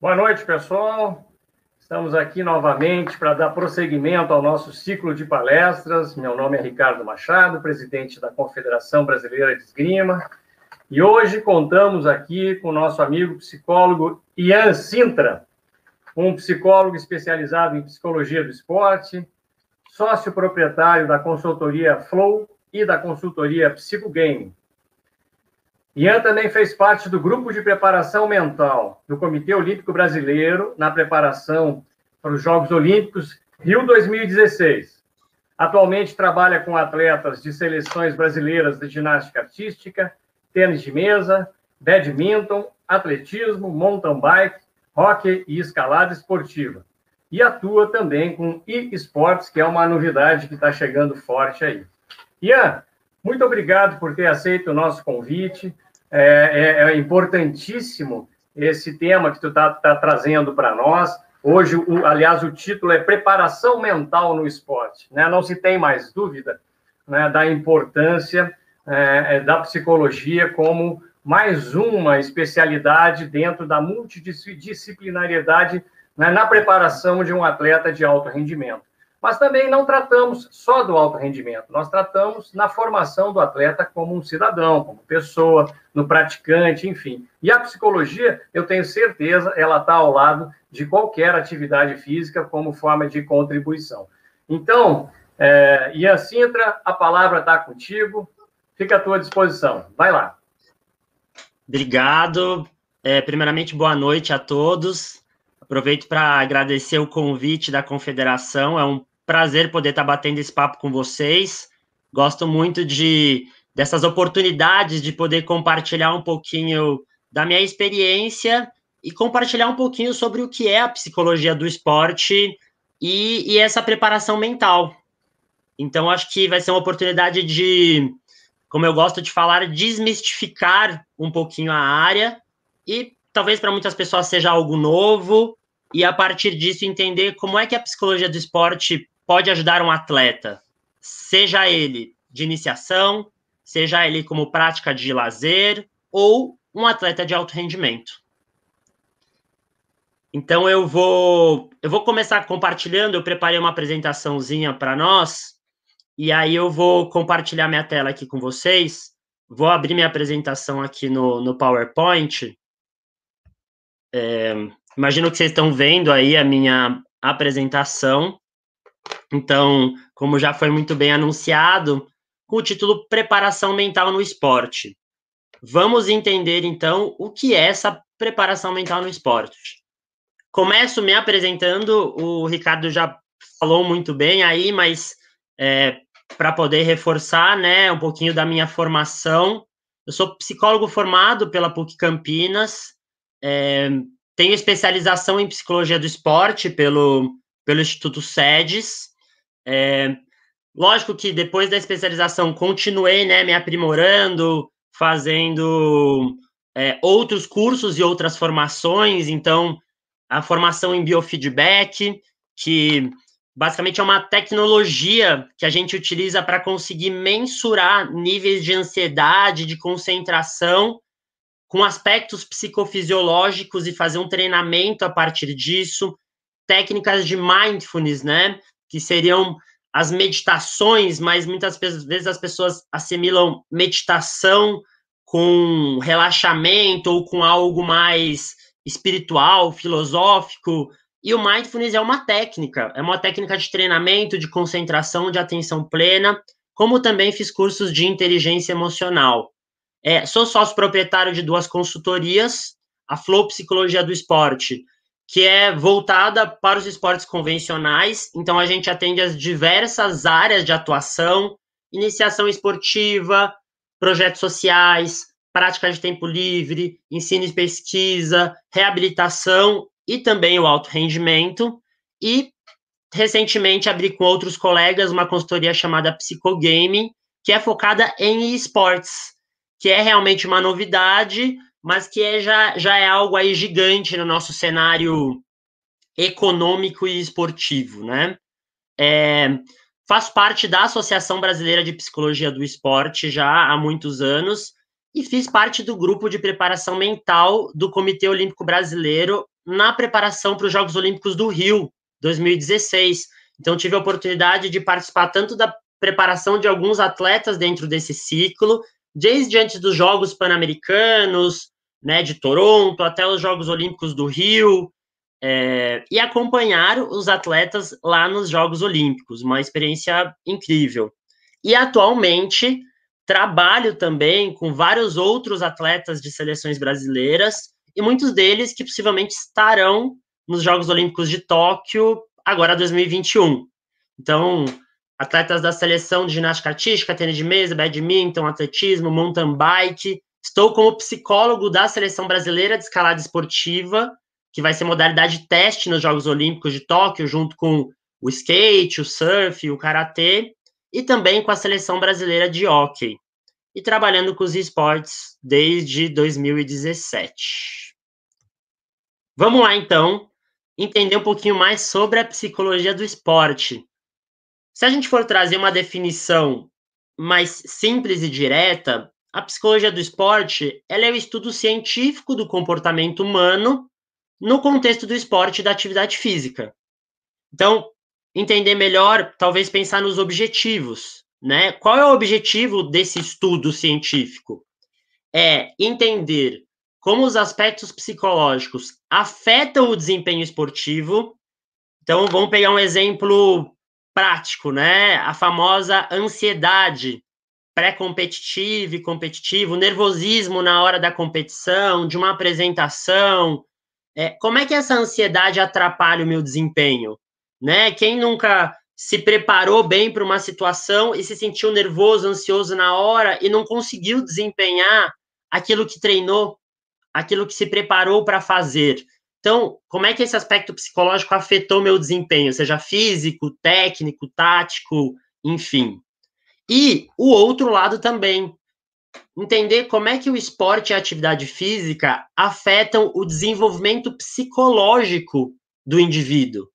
Boa noite, pessoal. Estamos aqui novamente para dar prosseguimento ao nosso ciclo de palestras. Meu nome é Ricardo Machado, presidente da Confederação Brasileira de Esgrima. E hoje contamos aqui com o nosso amigo psicólogo Ian Sintra, um psicólogo especializado em psicologia do esporte, sócio proprietário da consultoria Flow e da consultoria Psicogame. Ian também fez parte do grupo de preparação mental do Comitê Olímpico Brasileiro na preparação para os Jogos Olímpicos Rio 2016. Atualmente trabalha com atletas de seleções brasileiras de ginástica artística, tênis de mesa, badminton, atletismo, mountain bike, hockey e escalada esportiva. E atua também com e-sports, que é uma novidade que está chegando forte aí. Ian, muito obrigado por ter aceito o nosso convite. É, é, é importantíssimo esse tema que tu está tá trazendo para nós. Hoje, o, aliás, o título é Preparação Mental no Esporte. Né? Não se tem mais dúvida né, da importância é, é da psicologia como mais uma especialidade dentro da multidisciplinariedade né, na preparação de um atleta de alto rendimento. Mas também não tratamos só do alto rendimento, nós tratamos na formação do atleta como um cidadão, como pessoa, no praticante, enfim. E a psicologia, eu tenho certeza, ela está ao lado de qualquer atividade física como forma de contribuição. Então, é, Ian Sintra, a palavra está contigo, fica à tua disposição. Vai lá. Obrigado. É, primeiramente, boa noite a todos. Aproveito para agradecer o convite da Confederação. É um prazer poder estar tá batendo esse papo com vocês. Gosto muito de dessas oportunidades de poder compartilhar um pouquinho da minha experiência e compartilhar um pouquinho sobre o que é a psicologia do esporte e, e essa preparação mental. Então, acho que vai ser uma oportunidade de, como eu gosto de falar, desmistificar um pouquinho a área e talvez para muitas pessoas seja algo novo e a partir disso entender como é que a psicologia do esporte pode ajudar um atleta, seja ele de iniciação, seja ele como prática de lazer ou um atleta de alto rendimento. Então eu vou eu vou começar compartilhando, eu preparei uma apresentaçãozinha para nós e aí eu vou compartilhar minha tela aqui com vocês. Vou abrir minha apresentação aqui no, no PowerPoint. É, imagino que vocês estão vendo aí a minha apresentação. Então, como já foi muito bem anunciado, com o título Preparação Mental no Esporte. Vamos entender então o que é essa preparação mental no esporte. Começo me apresentando, o Ricardo já falou muito bem aí, mas é, para poder reforçar né, um pouquinho da minha formação, eu sou psicólogo formado pela PUC Campinas, é, tenho especialização em psicologia do esporte pelo pelo Instituto SEDES. É, lógico que depois da especialização continuei né, me aprimorando, fazendo é, outros cursos e outras formações. Então, a formação em biofeedback, que basicamente é uma tecnologia que a gente utiliza para conseguir mensurar níveis de ansiedade, de concentração, com aspectos psicofisiológicos e fazer um treinamento a partir disso técnicas de mindfulness, né? Que seriam as meditações, mas muitas vezes as pessoas assimilam meditação com relaxamento ou com algo mais espiritual, filosófico. E o mindfulness é uma técnica, é uma técnica de treinamento, de concentração, de atenção plena, como também fiz cursos de inteligência emocional. É, sou sócio proprietário de duas consultorias, a Flow Psicologia do Esporte que é voltada para os esportes convencionais. Então, a gente atende as diversas áreas de atuação: iniciação esportiva, projetos sociais, prática de tempo livre, ensino e pesquisa, reabilitação e também o alto rendimento. E recentemente abri com outros colegas uma consultoria chamada Psicogame, que é focada em esportes, que é realmente uma novidade mas que é, já, já é algo aí gigante no nosso cenário econômico e esportivo, né? É, faço parte da Associação Brasileira de Psicologia do Esporte já há muitos anos e fiz parte do grupo de preparação mental do Comitê Olímpico Brasileiro na preparação para os Jogos Olímpicos do Rio 2016. Então, tive a oportunidade de participar tanto da preparação de alguns atletas dentro desse ciclo, desde antes dos Jogos Pan-Americanos, né, de Toronto, até os Jogos Olímpicos do Rio, é, e acompanhar os atletas lá nos Jogos Olímpicos, uma experiência incrível. E atualmente trabalho também com vários outros atletas de seleções brasileiras e muitos deles que possivelmente estarão nos Jogos Olímpicos de Tóquio agora 2021. Então, atletas da seleção de ginástica artística, tênis de mesa, badminton, atletismo, mountain bike. Estou como psicólogo da seleção brasileira de escalada esportiva, que vai ser modalidade teste nos Jogos Olímpicos de Tóquio, junto com o skate, o surf, o karatê, e também com a seleção brasileira de hockey. E trabalhando com os esportes desde 2017. Vamos lá, então, entender um pouquinho mais sobre a psicologia do esporte. Se a gente for trazer uma definição mais simples e direta, a psicologia do esporte ela é o estudo científico do comportamento humano no contexto do esporte e da atividade física. Então, entender melhor, talvez pensar nos objetivos, né? Qual é o objetivo desse estudo científico? É entender como os aspectos psicológicos afetam o desempenho esportivo. Então, vamos pegar um exemplo prático, né? A famosa ansiedade pré-competitiva e competitivo, nervosismo na hora da competição, de uma apresentação. É, como é que essa ansiedade atrapalha o meu desempenho? Né? Quem nunca se preparou bem para uma situação e se sentiu nervoso, ansioso na hora e não conseguiu desempenhar aquilo que treinou, aquilo que se preparou para fazer. Então, como é que esse aspecto psicológico afetou meu desempenho, seja físico, técnico, tático, enfim. E o outro lado também, entender como é que o esporte e a atividade física afetam o desenvolvimento psicológico do indivíduo,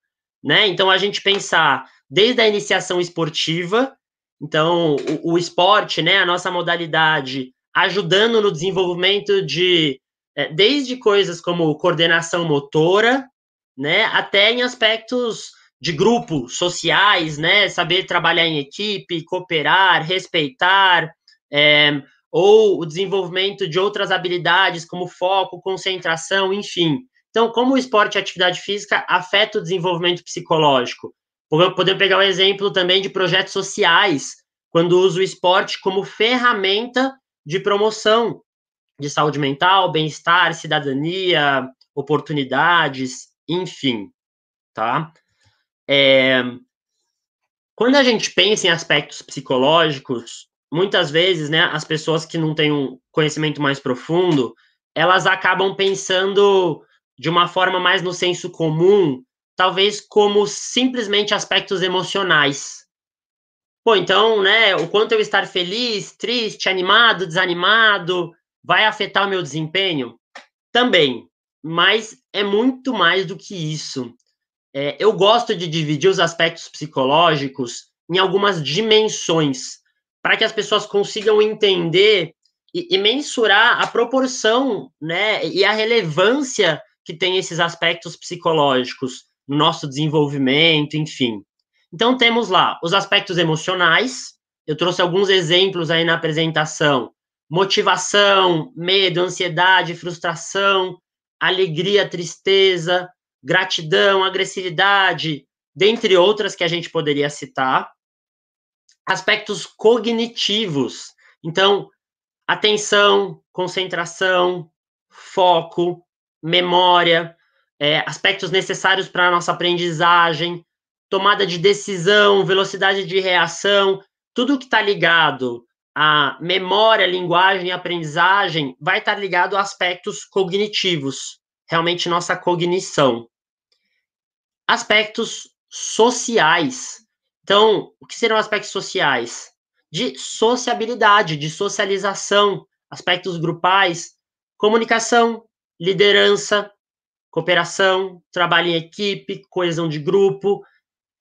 né? Então a gente pensar desde a iniciação esportiva, então o, o esporte, né, a nossa modalidade, ajudando no desenvolvimento de desde coisas como coordenação motora, né, até em aspectos de grupo, sociais, né, saber trabalhar em equipe, cooperar, respeitar, é, ou o desenvolvimento de outras habilidades como foco, concentração, enfim. Então, como o esporte e a atividade física afeta o desenvolvimento psicológico? Podemos pegar um exemplo também de projetos sociais, quando usa o esporte como ferramenta de promoção de saúde mental, bem-estar, cidadania, oportunidades, enfim, tá? É, quando a gente pensa em aspectos psicológicos, muitas vezes, né, as pessoas que não têm um conhecimento mais profundo, elas acabam pensando de uma forma mais no senso comum, talvez como simplesmente aspectos emocionais. Pô, então, né, o quanto eu estar feliz, triste, animado, desanimado, vai afetar o meu desempenho? Também, mas é muito mais do que isso. É, eu gosto de dividir os aspectos psicológicos em algumas dimensões, para que as pessoas consigam entender e, e, mensurar a proporção né, e a relevância que tem esses aspectos psicológicos no nosso desenvolvimento, enfim. Então, temos lá os aspectos emocionais, eu trouxe alguns exemplos aí na apresentação motivação, medo, ansiedade, frustração, alegria, tristeza, gratidão, agressividade, dentre outras que a gente poderia citar. Aspectos cognitivos, então, atenção, concentração, foco, memória, é, aspectos necessários para a nossa aprendizagem, tomada de decisão, velocidade de reação, tudo que está ligado a memória, linguagem e aprendizagem vai estar ligado a aspectos cognitivos, realmente nossa cognição. Aspectos sociais. Então, o que serão aspectos sociais? De sociabilidade, de socialização, aspectos grupais, comunicação, liderança, cooperação, trabalho em equipe, coesão de grupo,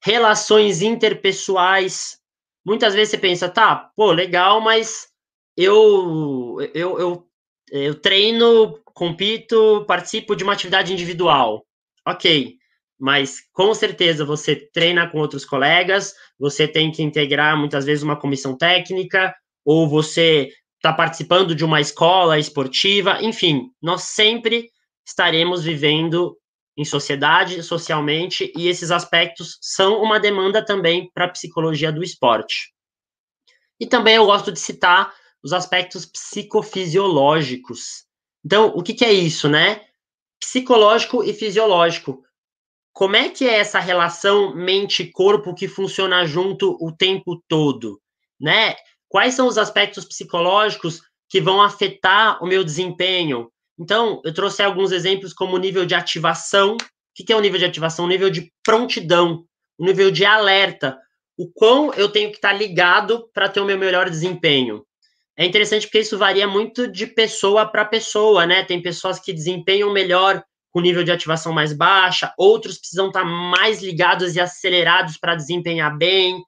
relações interpessoais, muitas vezes você pensa, tá, pô, legal, mas eu, eu, eu eu treino, compito, participo de uma atividade individual. Ok, mas com certeza você treina com outros colegas, você tem que integrar muitas vezes uma comissão técnica, ou você está participando de uma escola esportiva, enfim, nós sempre estaremos vivendo em sociedade, socialmente, e esses aspectos são uma demanda também para a psicologia do esporte. E também eu gosto de citar os aspectos psicofisiológicos. Então, o que, que é isso, né? Psicológico e fisiológico. Como é que é essa relação mente-corpo que funciona junto o tempo todo, né? Quais são os aspectos psicológicos que vão afetar o meu desempenho? Então, eu trouxe alguns exemplos como o nível de ativação. O que é o nível de ativação? O nível de prontidão, o nível de alerta. O quão eu tenho que estar ligado para ter o meu melhor desempenho. É interessante porque isso varia muito de pessoa para pessoa, né? Tem pessoas que desempenham melhor com nível de ativação mais baixa, outros precisam estar mais ligados e acelerados para desempenhar bem.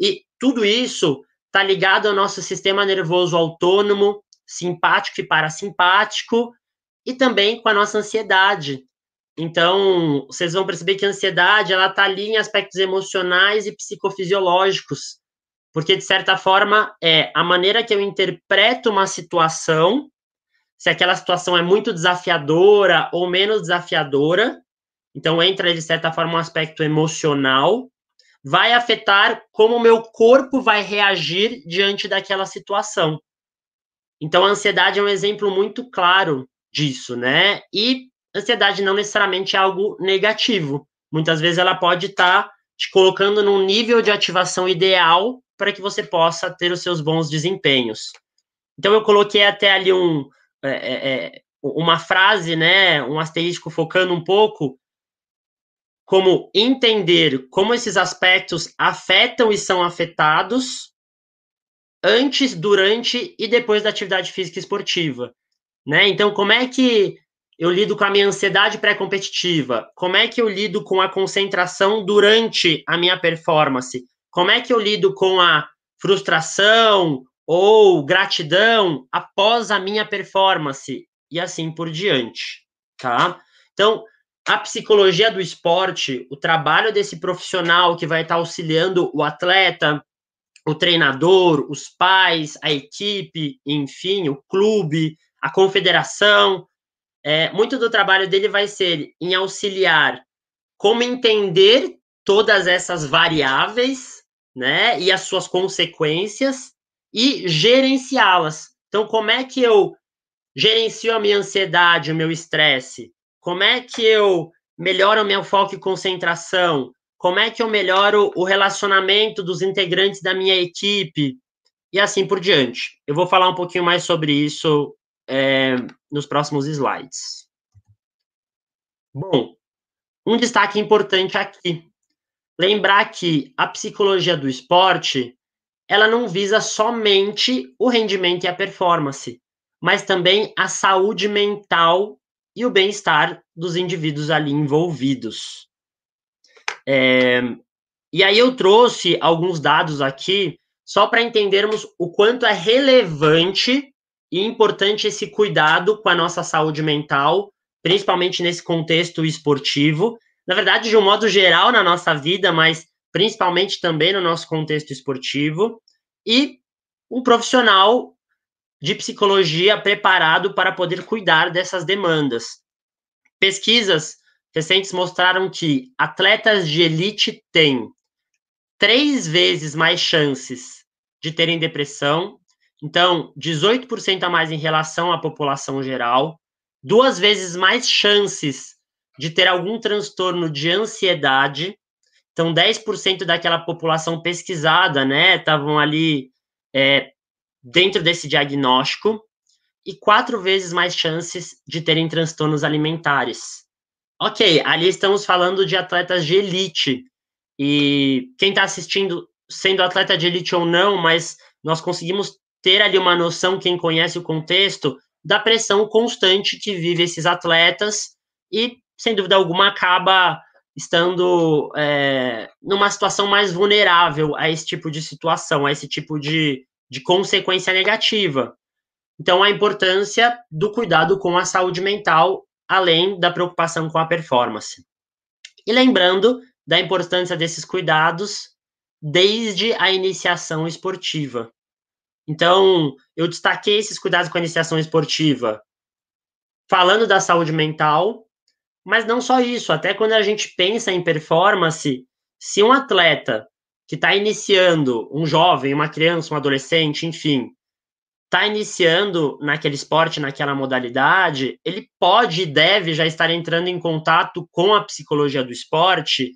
E tudo isso está ligado ao nosso sistema nervoso autônomo, simpático e parasimpático, e também com a nossa ansiedade. Então, vocês vão perceber que a ansiedade ela está ali em aspectos emocionais e psicofisiológicos, porque de certa forma é a maneira que eu interpreto uma situação se aquela situação é muito desafiadora ou menos desafiadora. Então, entra, de certa forma, um aspecto emocional. Vai afetar como o meu corpo vai reagir diante daquela situação. Então, a ansiedade é um exemplo muito claro disso, né? E ansiedade não necessariamente é algo negativo. Muitas vezes ela pode estar tá te colocando num nível de ativação ideal para que você possa ter os seus bons desempenhos. Então, eu coloquei até ali um, é, é, é, uma frase, né, um asterisco focando um pouco como entender como esses aspectos afetam e são afetados antes, durante e depois da atividade física esportiva, né? Então, como é que eu lido com a minha ansiedade pré-competitiva? Como é que eu lido com a concentração durante a minha performance? Como é que eu lido com a frustração, ou gratidão após a minha performance e assim por diante, tá? Então, a psicologia do esporte, o trabalho desse profissional que vai estar auxiliando o atleta, o treinador, os pais, a equipe, enfim, o clube, a confederação, é, muito do trabalho dele vai ser em auxiliar como entender todas essas variáveis, né, e as suas consequências e gerenciá-las. Então, como é que eu gerencio a minha ansiedade, o meu estresse? Como é que eu melhoro o meu foco e concentração? Como é que eu melhoro o relacionamento dos integrantes da minha equipe? E assim por diante. Eu vou falar um pouquinho mais sobre isso é, nos próximos slides. Bom, um destaque importante aqui. Lembrar que a psicologia do esporte ela não visa somente o rendimento e a performance, mas também a saúde mental e o bem-estar dos indivíduos ali envolvidos. É, e aí eu trouxe alguns dados aqui só para entendermos o quanto é relevante e importante esse cuidado com a nossa saúde mental, principalmente nesse contexto esportivo. Na verdade, de um modo geral na nossa vida, mas principalmente também no nosso contexto esportivo, e um profissional de psicologia preparado para poder cuidar dessas demandas. Pesquisas recentes mostraram que atletas de elite têm três vezes mais chances de terem depressão, então 18% a mais em relação à população geral, duas vezes mais chances de ter algum transtorno de ansiedade, então, 10% daquela população pesquisada, né, estavam ali é, dentro desse diagnóstico e quatro vezes mais chances de terem transtornos alimentares. Ok, ali estamos falando de atletas de elite. E quem está assistindo, sendo atleta de elite ou não, mas nós conseguimos ter ali uma noção, quem conhece o contexto, da pressão constante que vive esses atletas e, sem dúvida alguma, acaba estando é, numa situação mais vulnerável a esse tipo de situação, a esse tipo de, de consequência negativa. Então, a importância do cuidado com a saúde mental, além da preocupação com a performance. E lembrando da importância desses cuidados desde a iniciação esportiva. Então, eu destaquei esses cuidados com a iniciação esportiva, falando da saúde mental, mas não só isso, até quando a gente pensa em performance, se um atleta que está iniciando, um jovem, uma criança, um adolescente, enfim, está iniciando naquele esporte, naquela modalidade, ele pode e deve já estar entrando em contato com a psicologia do esporte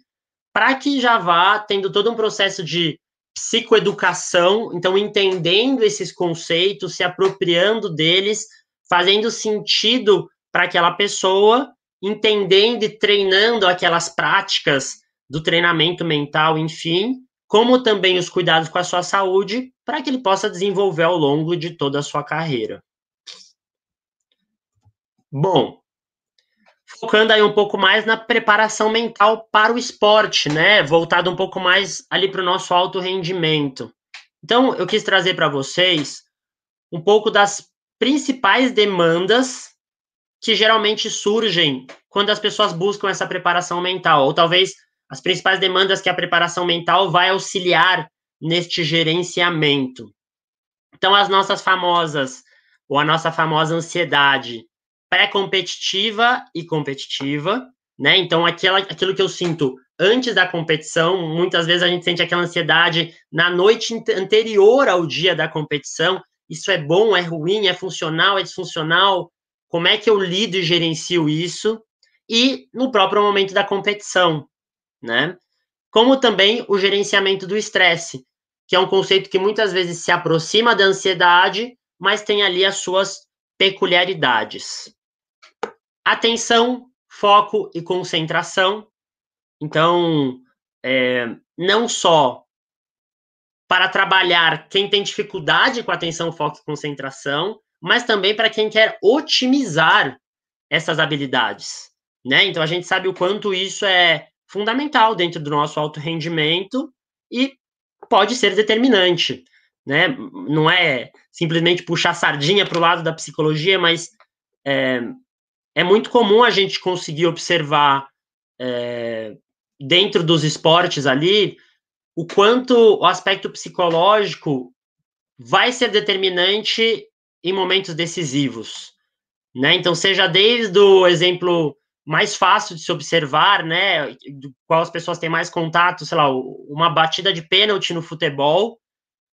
para que já vá tendo todo um processo de psicoeducação, então entendendo esses conceitos, se apropriando deles, fazendo sentido para aquela pessoa, entendendo e treinando aquelas práticas do treinamento mental, enfim, como também os cuidados com a sua saúde, para que ele possa desenvolver ao longo de toda a sua carreira. Bom, focando aí um pouco mais na preparação mental para o esporte, né? Voltado um pouco mais ali para o nosso alto rendimento. Então, eu quis trazer para vocês um pouco das principais demandas que geralmente surgem quando as pessoas buscam essa preparação mental, ou talvez as principais demandas que a preparação mental vai auxiliar neste gerenciamento. Então, as nossas famosas, ou a nossa famosa ansiedade, pré-competitiva e competitiva, né? Então, aquela, aquilo que eu sinto antes da competição, muitas vezes a gente sente aquela ansiedade na noite anterior ao dia da competição. Isso é bom, é ruim, é funcional, é disfuncional? Como é que eu lido e gerencio isso? E no próprio momento da competição, né? Como também o gerenciamento do estresse, que é um conceito que muitas vezes se aproxima da ansiedade, mas tem ali as suas peculiaridades atenção, foco e concentração. Então, é, não só para trabalhar quem tem dificuldade com atenção, foco e concentração, mas também para quem quer otimizar essas habilidades, né? Então a gente sabe o quanto isso é fundamental dentro do nosso alto rendimento e pode ser determinante, né? Não é simplesmente puxar sardinha para o lado da psicologia, mas é, é muito comum a gente conseguir observar é, dentro dos esportes ali o quanto o aspecto psicológico vai ser determinante em momentos decisivos, né? Então, seja desde o exemplo mais fácil de se observar, né, do qual as pessoas têm mais contato, sei lá, uma batida de pênalti no futebol,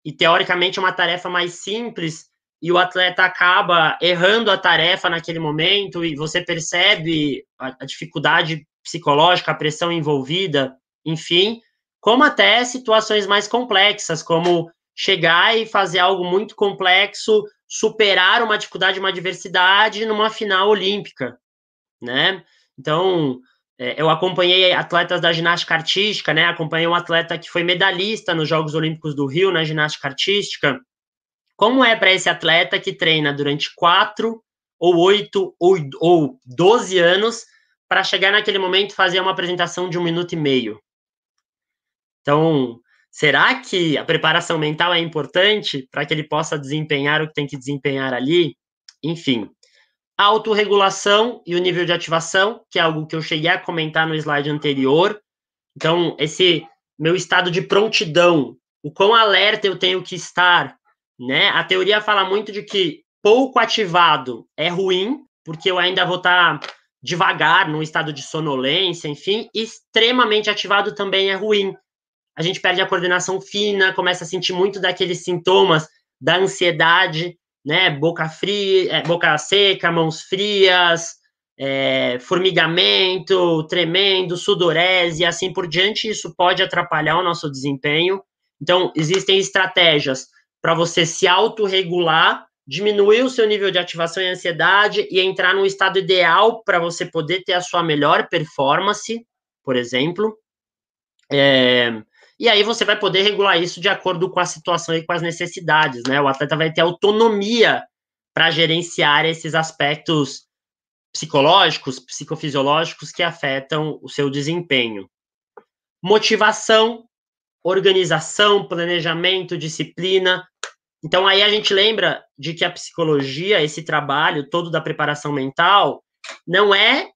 e teoricamente é uma tarefa mais simples, e o atleta acaba errando a tarefa naquele momento e você percebe a, a dificuldade psicológica, a pressão envolvida, enfim, como até situações mais complexas, como chegar e fazer algo muito complexo, superar uma dificuldade, uma adversidade numa final olímpica, né? Então, é, eu acompanhei atletas da ginástica artística, né? Acompanhei um atleta que foi medalhista nos Jogos Olímpicos do Rio na ginástica artística, como é para esse atleta que treina durante quatro ou oito ou, ou 12 anos para chegar naquele momento e fazer uma apresentação de um minuto e meio? Então, será que a preparação mental é importante para que ele possa desempenhar o que tem que desempenhar ali? Enfim, a autorregulação e o nível de ativação, que é algo que eu cheguei a comentar no slide anterior. Então, esse meu estado de prontidão, o quão alerta eu tenho que estar né? A teoria fala muito de que pouco ativado é ruim, porque eu ainda vou estar tá devagar, num estado de sonolência, enfim, extremamente ativado também é ruim. A gente perde a coordenação fina, começa a sentir muito daqueles sintomas da ansiedade, né? Boca fria, é, boca seca, mãos frias, é, formigamento, tremendo, sudorese e assim por diante. Isso pode atrapalhar o nosso desempenho. Então, existem estratégias para você se autorregular, diminuir o seu nível de ativação e ansiedade e entrar num estado ideal para você poder ter a sua melhor performance, por exemplo. É, e aí você vai poder regular isso de acordo com a situação e com as necessidades, né? O atleta vai ter autonomia para gerenciar esses aspectos psicológicos, psicofisiológicos que afetam o seu desempenho. Motivação, organização, planejamento, disciplina Então aí a gente lembra de que a psicologia, esse trabalho todo da preparação mental, não é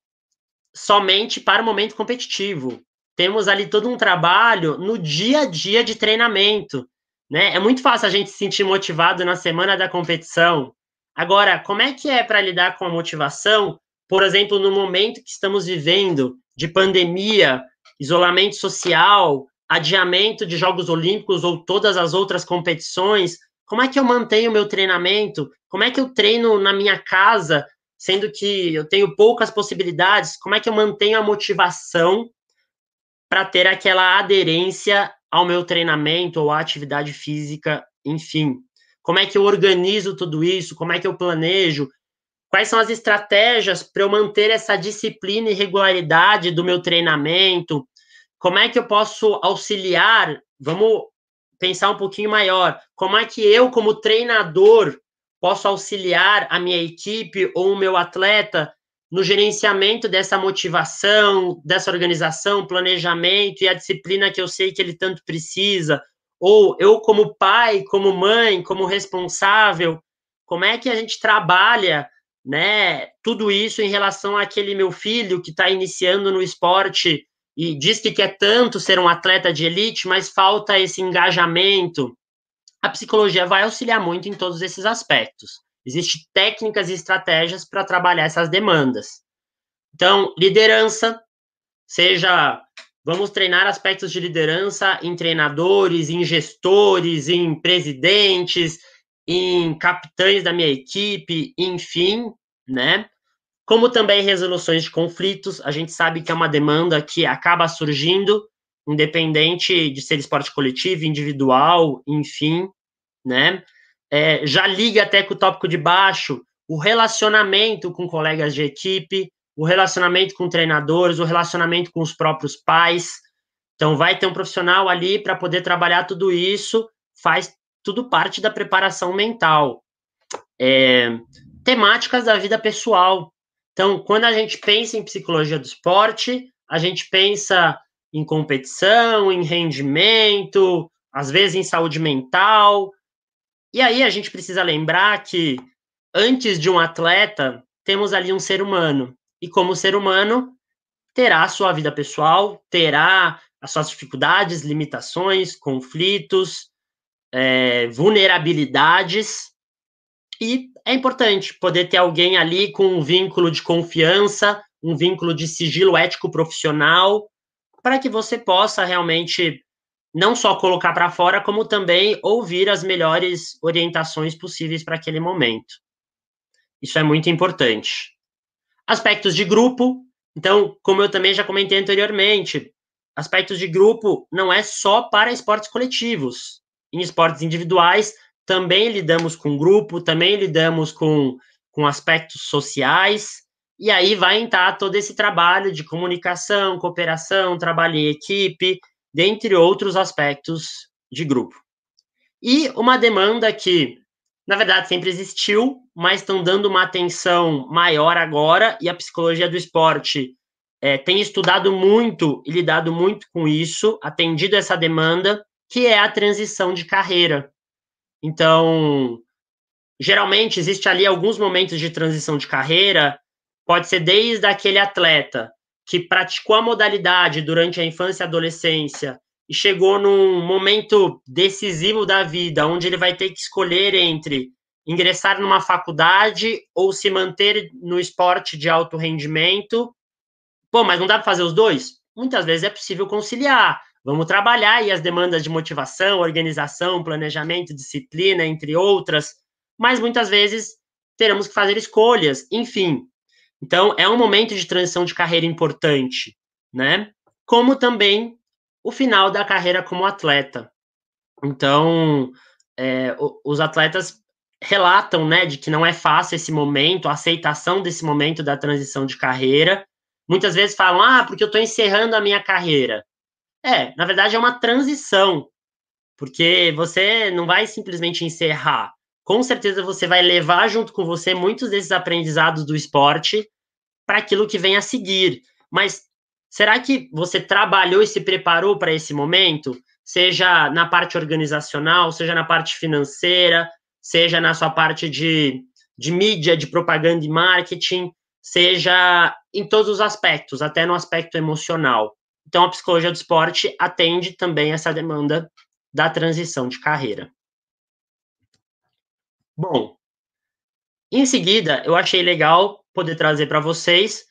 somente para o momento competitivo. Temos ali todo um trabalho no dia a dia de treinamento, né? É muito fácil a gente se sentir motivado na semana da competição. Agora, como é que é para lidar com a motivação, por exemplo, no momento que estamos vivendo de pandemia, isolamento social, adiamento de Jogos Olímpicos ou todas as outras competições? Como é que eu mantenho o meu treinamento? Como é que eu treino na minha casa, sendo que eu tenho poucas possibilidades? Como é que eu mantenho a motivação para ter aquela aderência ao meu treinamento ou à atividade física, enfim. Como é que eu organizo tudo isso? Como é que eu planejo? Quais são as estratégias para eu manter essa disciplina e regularidade do meu treinamento? Como é que eu posso auxiliar? Vamos pensar um pouquinho maior. Como é que eu, como treinador, posso auxiliar a minha equipe ou o meu atleta no gerenciamento dessa motivação, dessa organização, planejamento e a disciplina que eu sei que ele tanto precisa, ou eu como pai, como mãe, como responsável, como é que a gente trabalha, né, tudo isso em relação àquele meu filho que está iniciando no esporte e diz que quer tanto ser um atleta de elite, mas falta esse engajamento. A psicologia vai auxiliar muito em todos esses aspectos. Existem técnicas e estratégias para trabalhar essas demandas. Então, liderança, seja vamos treinar aspectos de liderança em treinadores, em gestores, em presidentes, em capitães da minha equipe, enfim, né? Como também resoluções de conflitos, a gente sabe que é uma demanda que acaba surgindo, independente de ser esporte coletivo, individual, enfim, né? é, já liga até com o tópico de baixo, o relacionamento com colegas de equipe, o relacionamento com treinadores, o relacionamento com os próprios pais. Então, vai ter um profissional ali para poder trabalhar tudo isso, faz tudo parte da preparação mental. É, temáticas da vida pessoal. Então, quando a gente pensa em psicologia do esporte, a gente pensa em competição, em rendimento, às vezes em saúde mental, e aí a gente precisa lembrar que antes de um atleta, temos ali um ser humano. E como ser humano, terá a sua vida pessoal, terá as suas dificuldades, limitações, conflitos, é, vulnerabilidades. E é importante poder ter alguém ali com um vínculo de confiança, um vínculo de sigilo ético profissional, para que você possa realmente não só colocar para fora, como também ouvir as melhores orientações possíveis para aquele momento. Isso é muito importante. Aspectos de grupo. Então, como eu também já comentei anteriormente, aspectos de grupo não é só para esportes coletivos. Em esportes individuais, também lidamos com grupo, também lidamos com, com aspectos sociais. E aí vai entrar todo esse trabalho de comunicação, cooperação, trabalho em equipe, dentre outros aspectos de grupo. E uma demanda que, na verdade, sempre existiu, mas estão dando uma atenção maior agora, e a psicologia do esporte é, tem estudado muito e lidado muito com isso, atendido essa demanda, que é a transição de carreira. Então, geralmente existe ali alguns momentos de transição de carreira, pode ser desde aquele atleta que praticou a modalidade durante a infância e adolescência e chegou num momento decisivo da vida, onde ele vai ter que escolher entre ingressar numa faculdade ou se manter no esporte de alto rendimento. Pô, mas não dá para fazer os dois? Muitas vezes é possível conciliar. Vamos trabalhar aí as demandas de motivação, organização, planejamento, disciplina, entre outras, mas muitas vezes teremos que fazer escolhas. Enfim, então, é um momento de transição de carreira importante, né? Como também o final da carreira como atleta. Então, é, os atletas relatam, né, de que não é fácil esse momento, a aceitação desse momento da transição de carreira. Muitas vezes falam, ah, porque eu estou encerrando a minha carreira. É, na verdade é uma transição, porque você não vai simplesmente encerrar com certeza você vai levar junto com você muitos desses aprendizados do esporte para aquilo que vem a seguir. Mas será que você trabalhou e se preparou para esse momento? Seja na parte organizacional, seja na parte financeira, seja na sua parte de, de mídia, de propaganda e marketing, seja em todos os aspectos, até no aspecto emocional. Então, a psicologia do esporte atende também essa demanda da transição de carreira. Bom, em seguida, eu achei legal poder trazer para vocês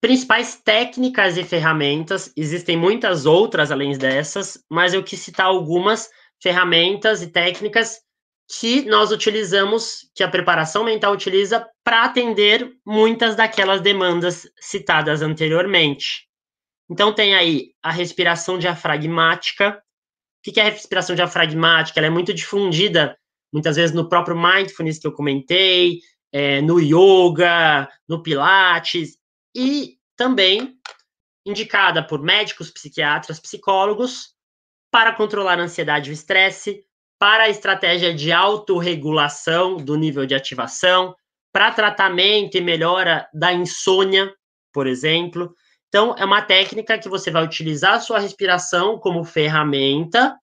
principais técnicas e ferramentas. Existem muitas outras além dessas, mas eu quis citar algumas ferramentas e técnicas que nós utilizamos, que a preparação mental utiliza para atender muitas daquelas demandas citadas anteriormente. Então tem aí a respiração diafragmática. O que é a respiração diafragmática? Ela é muito difundida muitas vezes no próprio mindfulness que eu comentei, é, no yoga, no pilates, e também indicada por médicos, psiquiatras, psicólogos, para controlar a ansiedade e o estresse, para a estratégia de autorregulação do nível de ativação, para tratamento e melhora da insônia, por exemplo. Então, é uma técnica que você vai utilizar a sua respiração como ferramenta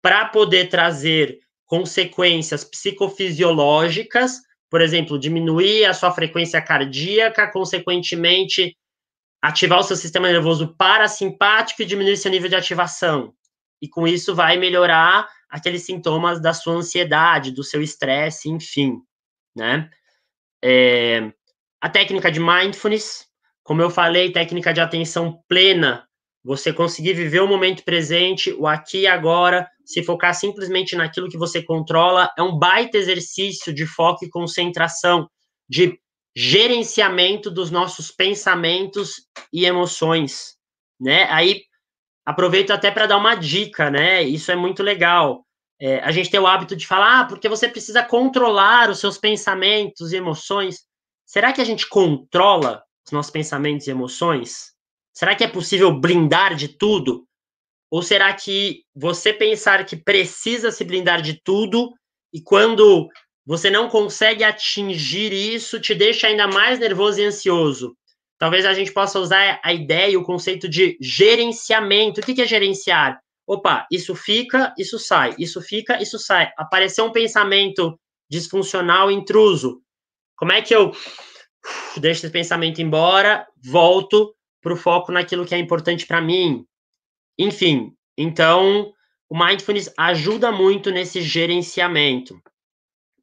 para poder trazer consequências psicofisiológicas, por exemplo, diminuir a sua frequência cardíaca, consequentemente ativar o seu sistema nervoso parasimpático e diminuir seu nível de ativação. E com isso vai melhorar aqueles sintomas da sua ansiedade, do seu estresse, enfim, né? É, a técnica de mindfulness, como eu falei, técnica de atenção plena, você conseguir viver o momento presente, o aqui e agora, se focar simplesmente naquilo que você controla, é um baita exercício de foco e concentração, de gerenciamento dos nossos pensamentos e emoções, né? Aí aproveito até para dar uma dica, né? Isso é muito legal. É, a gente tem o hábito de falar, ah, porque você precisa controlar os seus pensamentos e emoções. Será que a gente controla os nossos pensamentos e emoções? Será que é possível blindar de tudo? Ou será que você pensar que precisa se blindar de tudo e quando você não consegue atingir isso, te deixa ainda mais nervoso e ansioso? Talvez a gente possa usar a ideia e o conceito de gerenciamento. O que é gerenciar? Opa, isso fica, isso sai, isso fica, isso sai. Apareceu um pensamento disfuncional, intruso. Como é que eu deixo esse pensamento embora, volto para o foco naquilo que é importante para mim? Enfim, então o mindfulness ajuda muito nesse gerenciamento.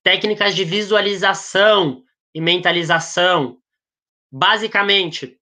Técnicas de visualização e mentalização. Basicamente,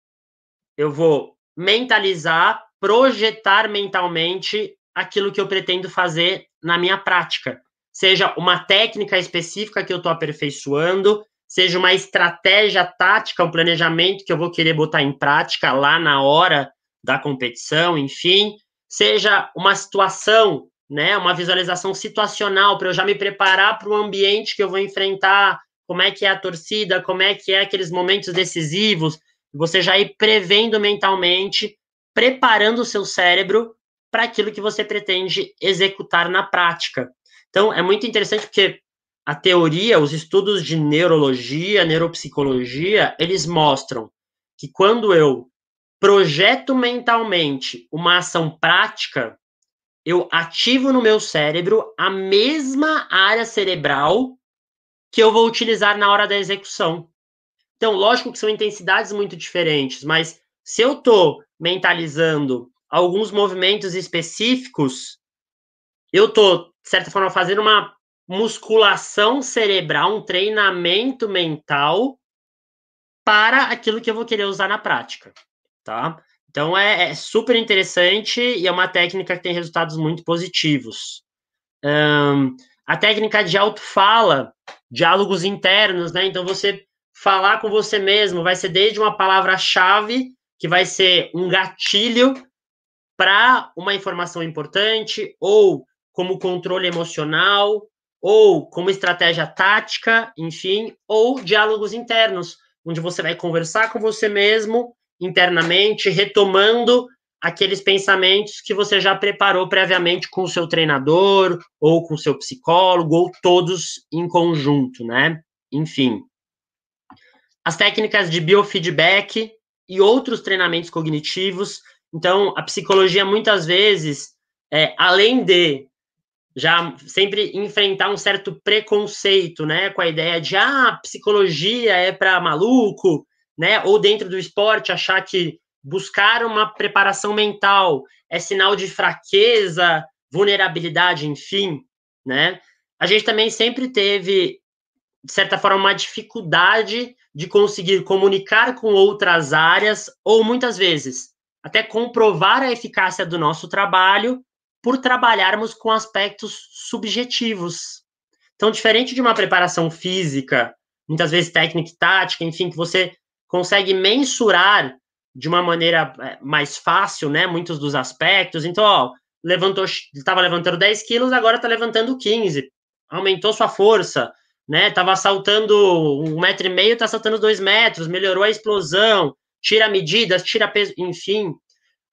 eu vou mentalizar, projetar mentalmente aquilo que eu pretendo fazer na minha prática. Seja uma técnica específica que eu estou aperfeiçoando, seja uma estratégia tática, um planejamento que eu vou querer botar em prática lá na hora da competição, enfim, seja uma situação, né, uma visualização situacional para eu já me preparar para o ambiente que eu vou enfrentar, como é que é a torcida, como é que é aqueles momentos decisivos, você já ir prevendo mentalmente, preparando o seu cérebro para aquilo que você pretende executar na prática. Então, é muito interessante porque a teoria, os estudos de neurologia, neuropsicologia, eles mostram que quando eu projeto mentalmente uma ação prática, eu ativo no meu cérebro a mesma área cerebral que eu vou utilizar na hora da execução. Então, lógico que são intensidades muito diferentes, mas se eu estou mentalizando alguns movimentos específicos, eu estou, de certa forma, fazendo uma musculação cerebral, um treinamento mental para aquilo que eu vou querer usar na prática tá? Então é, é, super interessante e é uma técnica que tem resultados muito positivos. Um, a técnica de autofala, diálogos internos, né? Então você falar com você mesmo vai ser desde uma palavra-chave, que vai ser um gatilho para uma informação importante, ou como controle emocional, ou como estratégia tática, enfim, ou diálogos internos, onde você vai conversar com você mesmo internamente, retomando aqueles pensamentos que você já preparou previamente com o seu treinador, ou com o seu psicólogo, ou todos em conjunto, né? Enfim. As técnicas de biofeedback e outros treinamentos cognitivos. Então, a psicologia, muitas vezes, é, além de já sempre enfrentar um certo preconceito, né, com a ideia de ah, psicologia é para maluco, né, ou dentro do esporte achar que buscar uma preparação mental é sinal de fraqueza, vulnerabilidade, enfim, né? A gente também sempre teve de certa forma uma dificuldade de conseguir comunicar com outras áreas ou muitas vezes até comprovar a eficácia do nosso trabalho por trabalharmos com aspectos subjetivos. Então, diferente de uma preparação física, muitas vezes técnica e tática, enfim, que você consegue mensurar de uma maneira é, mais fácil, né, muitos dos aspectos. Então, ó, levantou, estava levantando 10 quilos, agora está levantando 15, aumentou sua força, né, estava saltando um metro e meio, está saltando dois metros, melhorou a explosão, tira medidas, tira peso, enfim,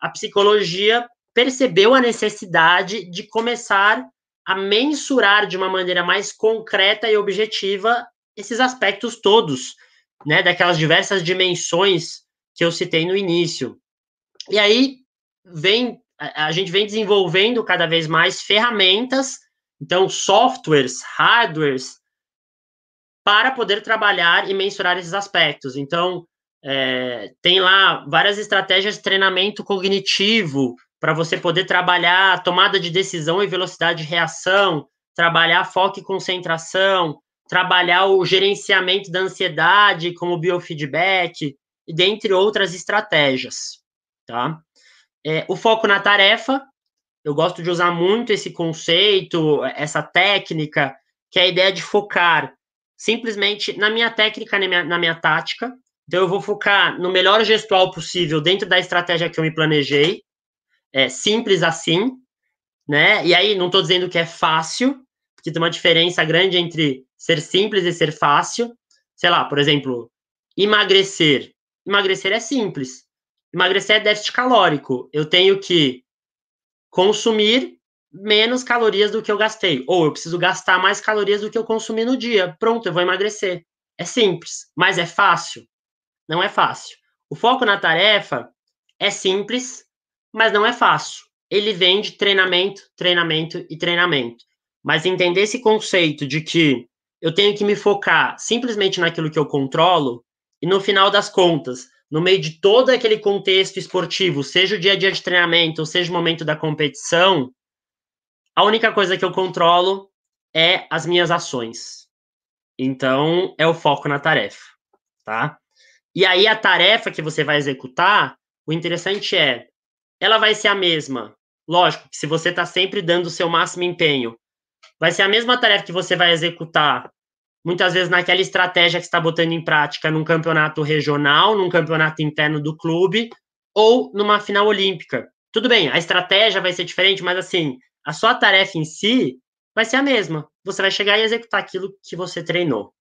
a psicologia percebeu a necessidade de começar a mensurar de uma maneira mais concreta e objetiva esses aspectos todos, né, daquelas diversas dimensões que eu citei no início. E aí vem a gente vem desenvolvendo cada vez mais ferramentas, então softwares, hardwares para poder trabalhar e mensurar esses aspectos. Então, é, tem lá várias estratégias de treinamento cognitivo, para você poder trabalhar tomada de decisão e velocidade de reação, trabalhar foco e concentração, trabalhar o gerenciamento da ansiedade como biofeedback, e dentre outras estratégias, tá? É, o foco na tarefa, eu gosto de usar muito esse conceito, essa técnica, que é a ideia de focar simplesmente na minha técnica, na minha, na minha tática. Então, eu vou focar no melhor gestual possível dentro da estratégia que eu me planejei, é, simples assim, né? E aí, não estou dizendo que é fácil, porque tem uma diferença grande entre ser simples e ser fácil. Sei lá, por exemplo, emagrecer. Emagrecer é simples. Emagrecer é déficit calórico. Eu tenho que consumir menos calorias do que eu gastei. Ou eu preciso gastar mais calorias do que eu consumi no dia. Pronto, eu vou emagrecer. É simples, mas é fácil? Não é fácil. O foco na tarefa é simples, mas não é fácil. Ele vem de treinamento, treinamento e treinamento. Mas entender esse conceito de que eu tenho que me focar simplesmente naquilo que eu controlo, e no final das contas, no meio de todo aquele contexto esportivo, seja o dia a dia de treinamento, ou seja o momento da competição, a única coisa que eu controlo é as minhas ações. Então, é o foco na tarefa, tá? E aí, a tarefa que você vai executar, o interessante é, ela vai ser a mesma. Lógico se você está sempre dando o seu máximo empenho, vai ser a mesma tarefa que você vai executar, muitas vezes naquela estratégia que está botando em prática num campeonato regional, num campeonato interno do clube, ou numa final olímpica. Tudo bem, a estratégia vai ser diferente, mas assim, a sua tarefa em si vai ser a mesma. Você vai chegar e executar aquilo que você treinou.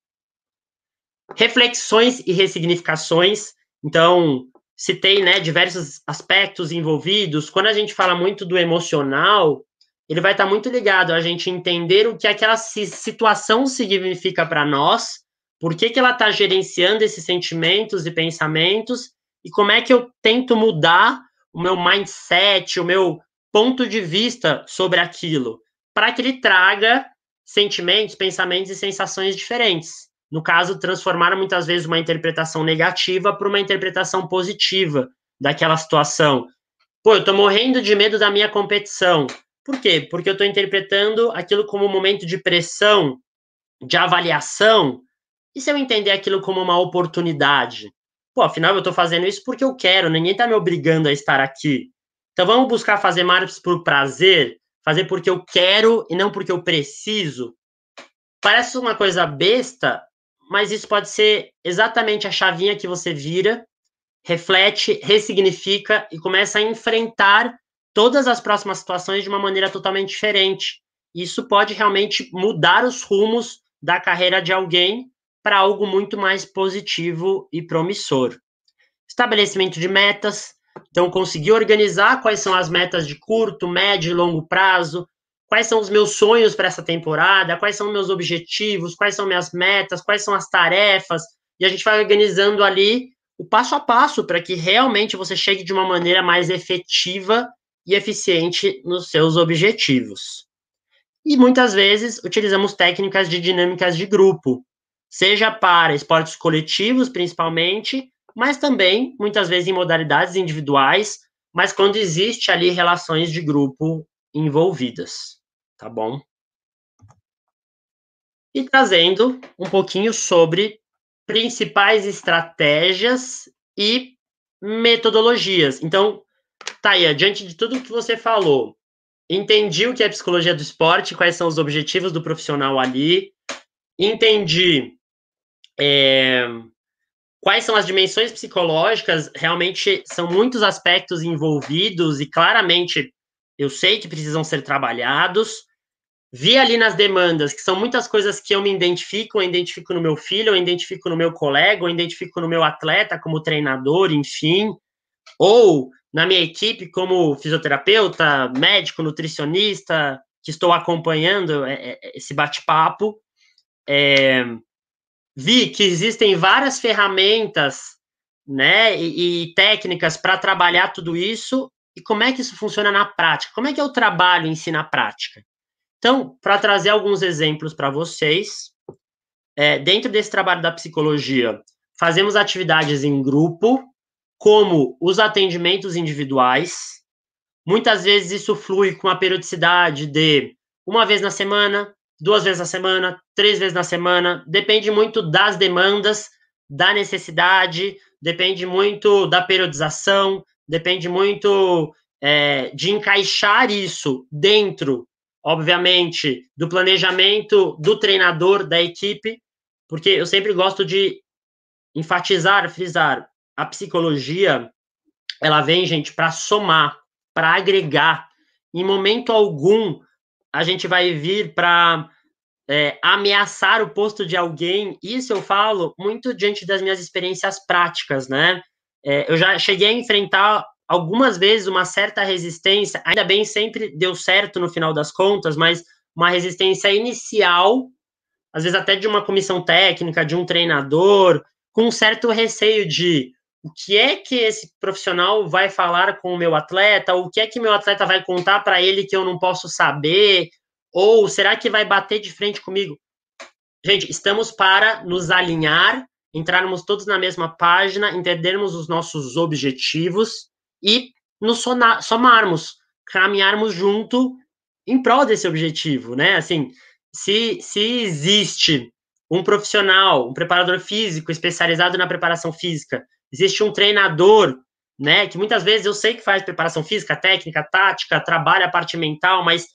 Reflexões e ressignificações. Então, citei né, diversos aspectos envolvidos. Quando a gente fala muito do emocional, ele vai estar muito ligado a gente entender o que aquela situação significa para nós, por que, que ela está gerenciando esses sentimentos e pensamentos, e como é que eu tento mudar o meu mindset, o meu ponto de vista sobre aquilo, para que ele traga sentimentos, pensamentos e sensações diferentes. No caso, transformar muitas vezes uma interpretação negativa para uma interpretação positiva daquela situação. Pô, eu estou morrendo de medo da minha competição. Por quê? Porque eu estou interpretando aquilo como um momento de pressão, de avaliação. E se eu entender aquilo como uma oportunidade? Pô, afinal, eu estou fazendo isso porque eu quero, ninguém está me obrigando a estar aqui. Então vamos buscar fazer mais por prazer, fazer porque eu quero e não porque eu preciso. Parece uma coisa besta, mas isso pode ser exatamente a chavinha que você vira, reflete, ressignifica e começa a enfrentar todas as próximas situações de uma maneira totalmente diferente. Isso pode realmente mudar os rumos da carreira de alguém para algo muito mais positivo e promissor. Estabelecimento de metas. Então, conseguir organizar quais são as metas de curto, médio e longo prazo, quais são os meus sonhos para essa temporada, quais são meus objetivos, quais são minhas metas, quais são as tarefas, e a gente vai organizando ali o passo a passo para que realmente você chegue de uma maneira mais efetiva e eficiente nos seus objetivos. E muitas vezes utilizamos técnicas de dinâmicas de grupo, seja para esportes coletivos, principalmente, mas também, muitas vezes, em modalidades individuais, mas quando existe ali relações de grupo envolvidas, tá bom? E trazendo um pouquinho sobre principais estratégias e metodologias. Então, aí, diante de tudo que você falou, entendi o que é psicologia do esporte, quais são os objetivos do profissional ali, entendi é, quais são as dimensões psicológicas, realmente são muitos aspectos envolvidos e claramente eu sei que precisam ser trabalhados. Vi ali nas demandas que são muitas coisas que eu me identifico, eu identifico no meu filho, eu identifico no meu colega, eu identifico no meu atleta como treinador, enfim, ou na minha equipe como fisioterapeuta, médico, nutricionista, que estou acompanhando é, é, esse bate-papo. É, vi que existem várias ferramentas né, e, e técnicas para trabalhar tudo isso e como é que isso funciona na prática? Como é que é o trabalho em si na prática? Então, para trazer alguns exemplos para vocês, é, dentro desse trabalho da psicologia, fazemos atividades em grupo, como os atendimentos individuais. Muitas vezes isso flui com a periodicidade de uma vez na semana, duas vezes na semana, três vezes na semana, depende muito das demandas, da necessidade, depende muito da periodização, depende muito é, de encaixar isso dentro, obviamente, do planejamento do treinador, da equipe, porque eu sempre gosto de enfatizar, frisar, a psicologia, ela vem, gente, para somar, para agregar. Em momento algum, a gente vai vir para é, ameaçar o posto de alguém. Isso eu falo muito diante das minhas experiências práticas, né? É, eu já cheguei a enfrentar algumas vezes uma certa resistência, ainda bem sempre deu certo no final das contas, mas uma resistência inicial, às vezes até de uma comissão técnica, de um treinador, com um certo receio de o que é que esse profissional vai falar com o meu atleta, o que é que meu atleta vai contar para ele que eu não posso saber, ou será que vai bater de frente comigo? Gente, estamos para nos alinhar entrarmos todos na mesma página, entendermos os nossos objetivos e nos somarmos, caminharmos junto em prol desse objetivo, né? Assim, se, se existe um profissional, um preparador físico especializado na preparação física, existe um treinador, né, que muitas vezes eu sei que faz preparação física, técnica, tática, trabalha a parte mental, mas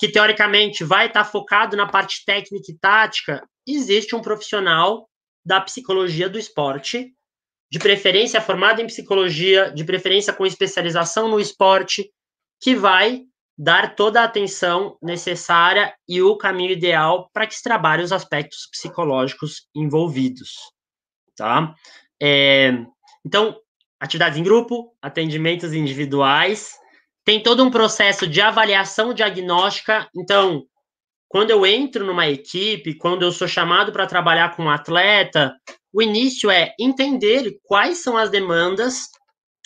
que teoricamente vai estar focado na parte técnica e tática, existe um profissional da psicologia do esporte, de preferência formado em psicologia, de preferência com especialização no esporte, que vai dar toda a atenção necessária e o caminho ideal para que se trabalhe os aspectos psicológicos envolvidos, tá? É, então, atividades em grupo, atendimentos individuais, tem todo um processo de avaliação diagnóstica. Então, quando eu entro numa equipe, quando eu sou chamado para trabalhar com um atleta, o início é entender quais são as demandas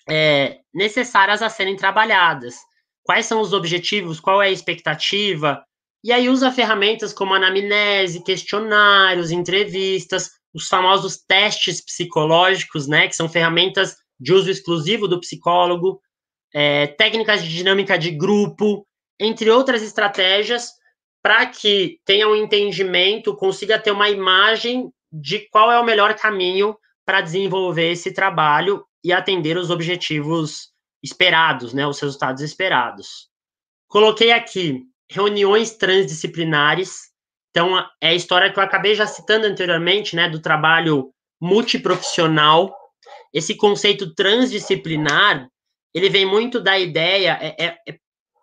é, necessárias a serem trabalhadas, quais são os objetivos, qual é a expectativa, e aí usa ferramentas como anamnese, questionários, entrevistas, os famosos testes psicológicos, né, que são ferramentas de uso exclusivo do psicólogo, é, técnicas de dinâmica de grupo, entre outras estratégias para que tenha um entendimento, consiga ter uma imagem de qual é o melhor caminho para desenvolver esse trabalho e atender os objetivos esperados, né, os resultados esperados. Coloquei aqui reuniões transdisciplinares. Então, é a história que eu acabei já citando anteriormente, né, do trabalho multiprofissional. Esse conceito transdisciplinar, ele vem muito da ideia, é, é, é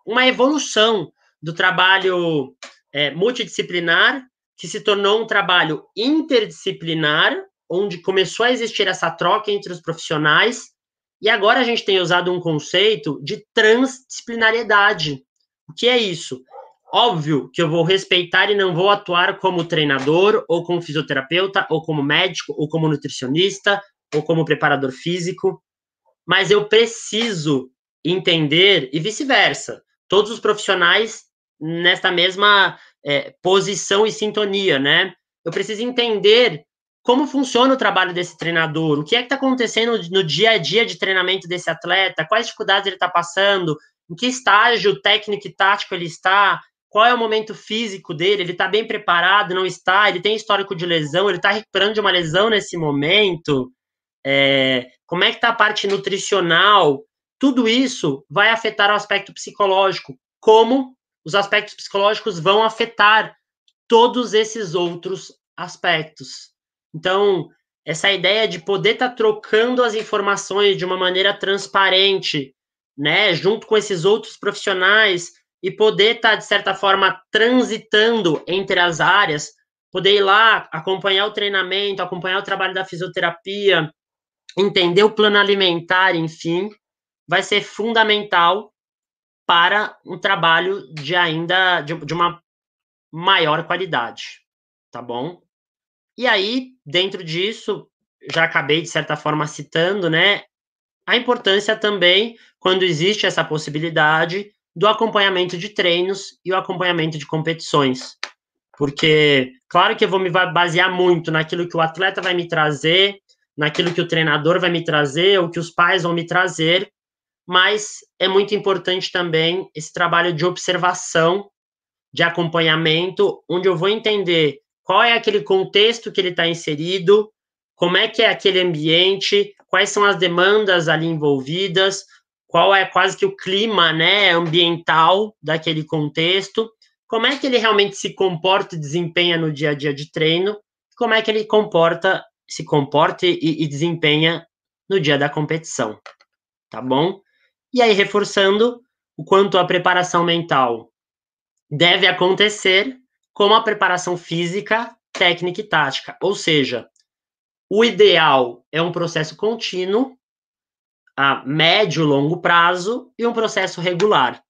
uma evolução do trabalho é, multidisciplinar, que se tornou um trabalho interdisciplinar, onde começou a existir essa troca entre os profissionais, e agora a gente tem usado um conceito de transdisciplinariedade. O que é isso? Óbvio que eu vou respeitar e não vou atuar como treinador, ou como fisioterapeuta, ou como médico, ou como nutricionista, ou como preparador físico, mas eu preciso entender, e vice-versa, todos os profissionais nesta mesma é, posição e sintonia, né? Eu preciso entender como funciona o trabalho desse treinador, o que é que está acontecendo no dia a dia de treinamento desse atleta, quais dificuldades ele está passando, em que estágio técnico e tático ele está, qual é o momento físico dele, ele está bem preparado, não está, ele tem histórico de lesão, ele está recuperando de uma lesão nesse momento, é, como é que está a parte nutricional, tudo isso vai afetar o aspecto psicológico, como os aspectos psicológicos vão afetar todos esses outros aspectos. Então, essa ideia de poder estar tá trocando as informações de uma maneira transparente, né, junto com esses outros profissionais e poder estar, tá, de certa forma, transitando entre as áreas, poder ir lá acompanhar o treinamento, acompanhar o trabalho da fisioterapia, entender o plano alimentar, enfim, vai ser fundamental para um trabalho de ainda de, de uma maior qualidade, tá bom? E aí, dentro disso, já acabei de certa forma citando, né, a importância também quando existe essa possibilidade do acompanhamento de treinos e o acompanhamento de competições. Porque, claro que eu vou me basear muito naquilo que o atleta vai me trazer, naquilo que o treinador vai me trazer, ou que os pais vão me trazer, mas é muito importante também esse trabalho de observação, de acompanhamento, onde eu vou entender qual é aquele contexto que ele está inserido, como é que é aquele ambiente, quais são as demandas ali envolvidas, qual é quase que o clima né, ambiental daquele contexto, como é que ele realmente se comporta e desempenha no dia a dia de treino, como é que ele comporta, se comporta e, e desempenha no dia da competição, tá bom? E aí, reforçando o quanto a preparação mental deve acontecer, como a preparação física, técnica e tática. Ou seja, o ideal é um processo contínuo, a médio longo prazo, e um processo regular.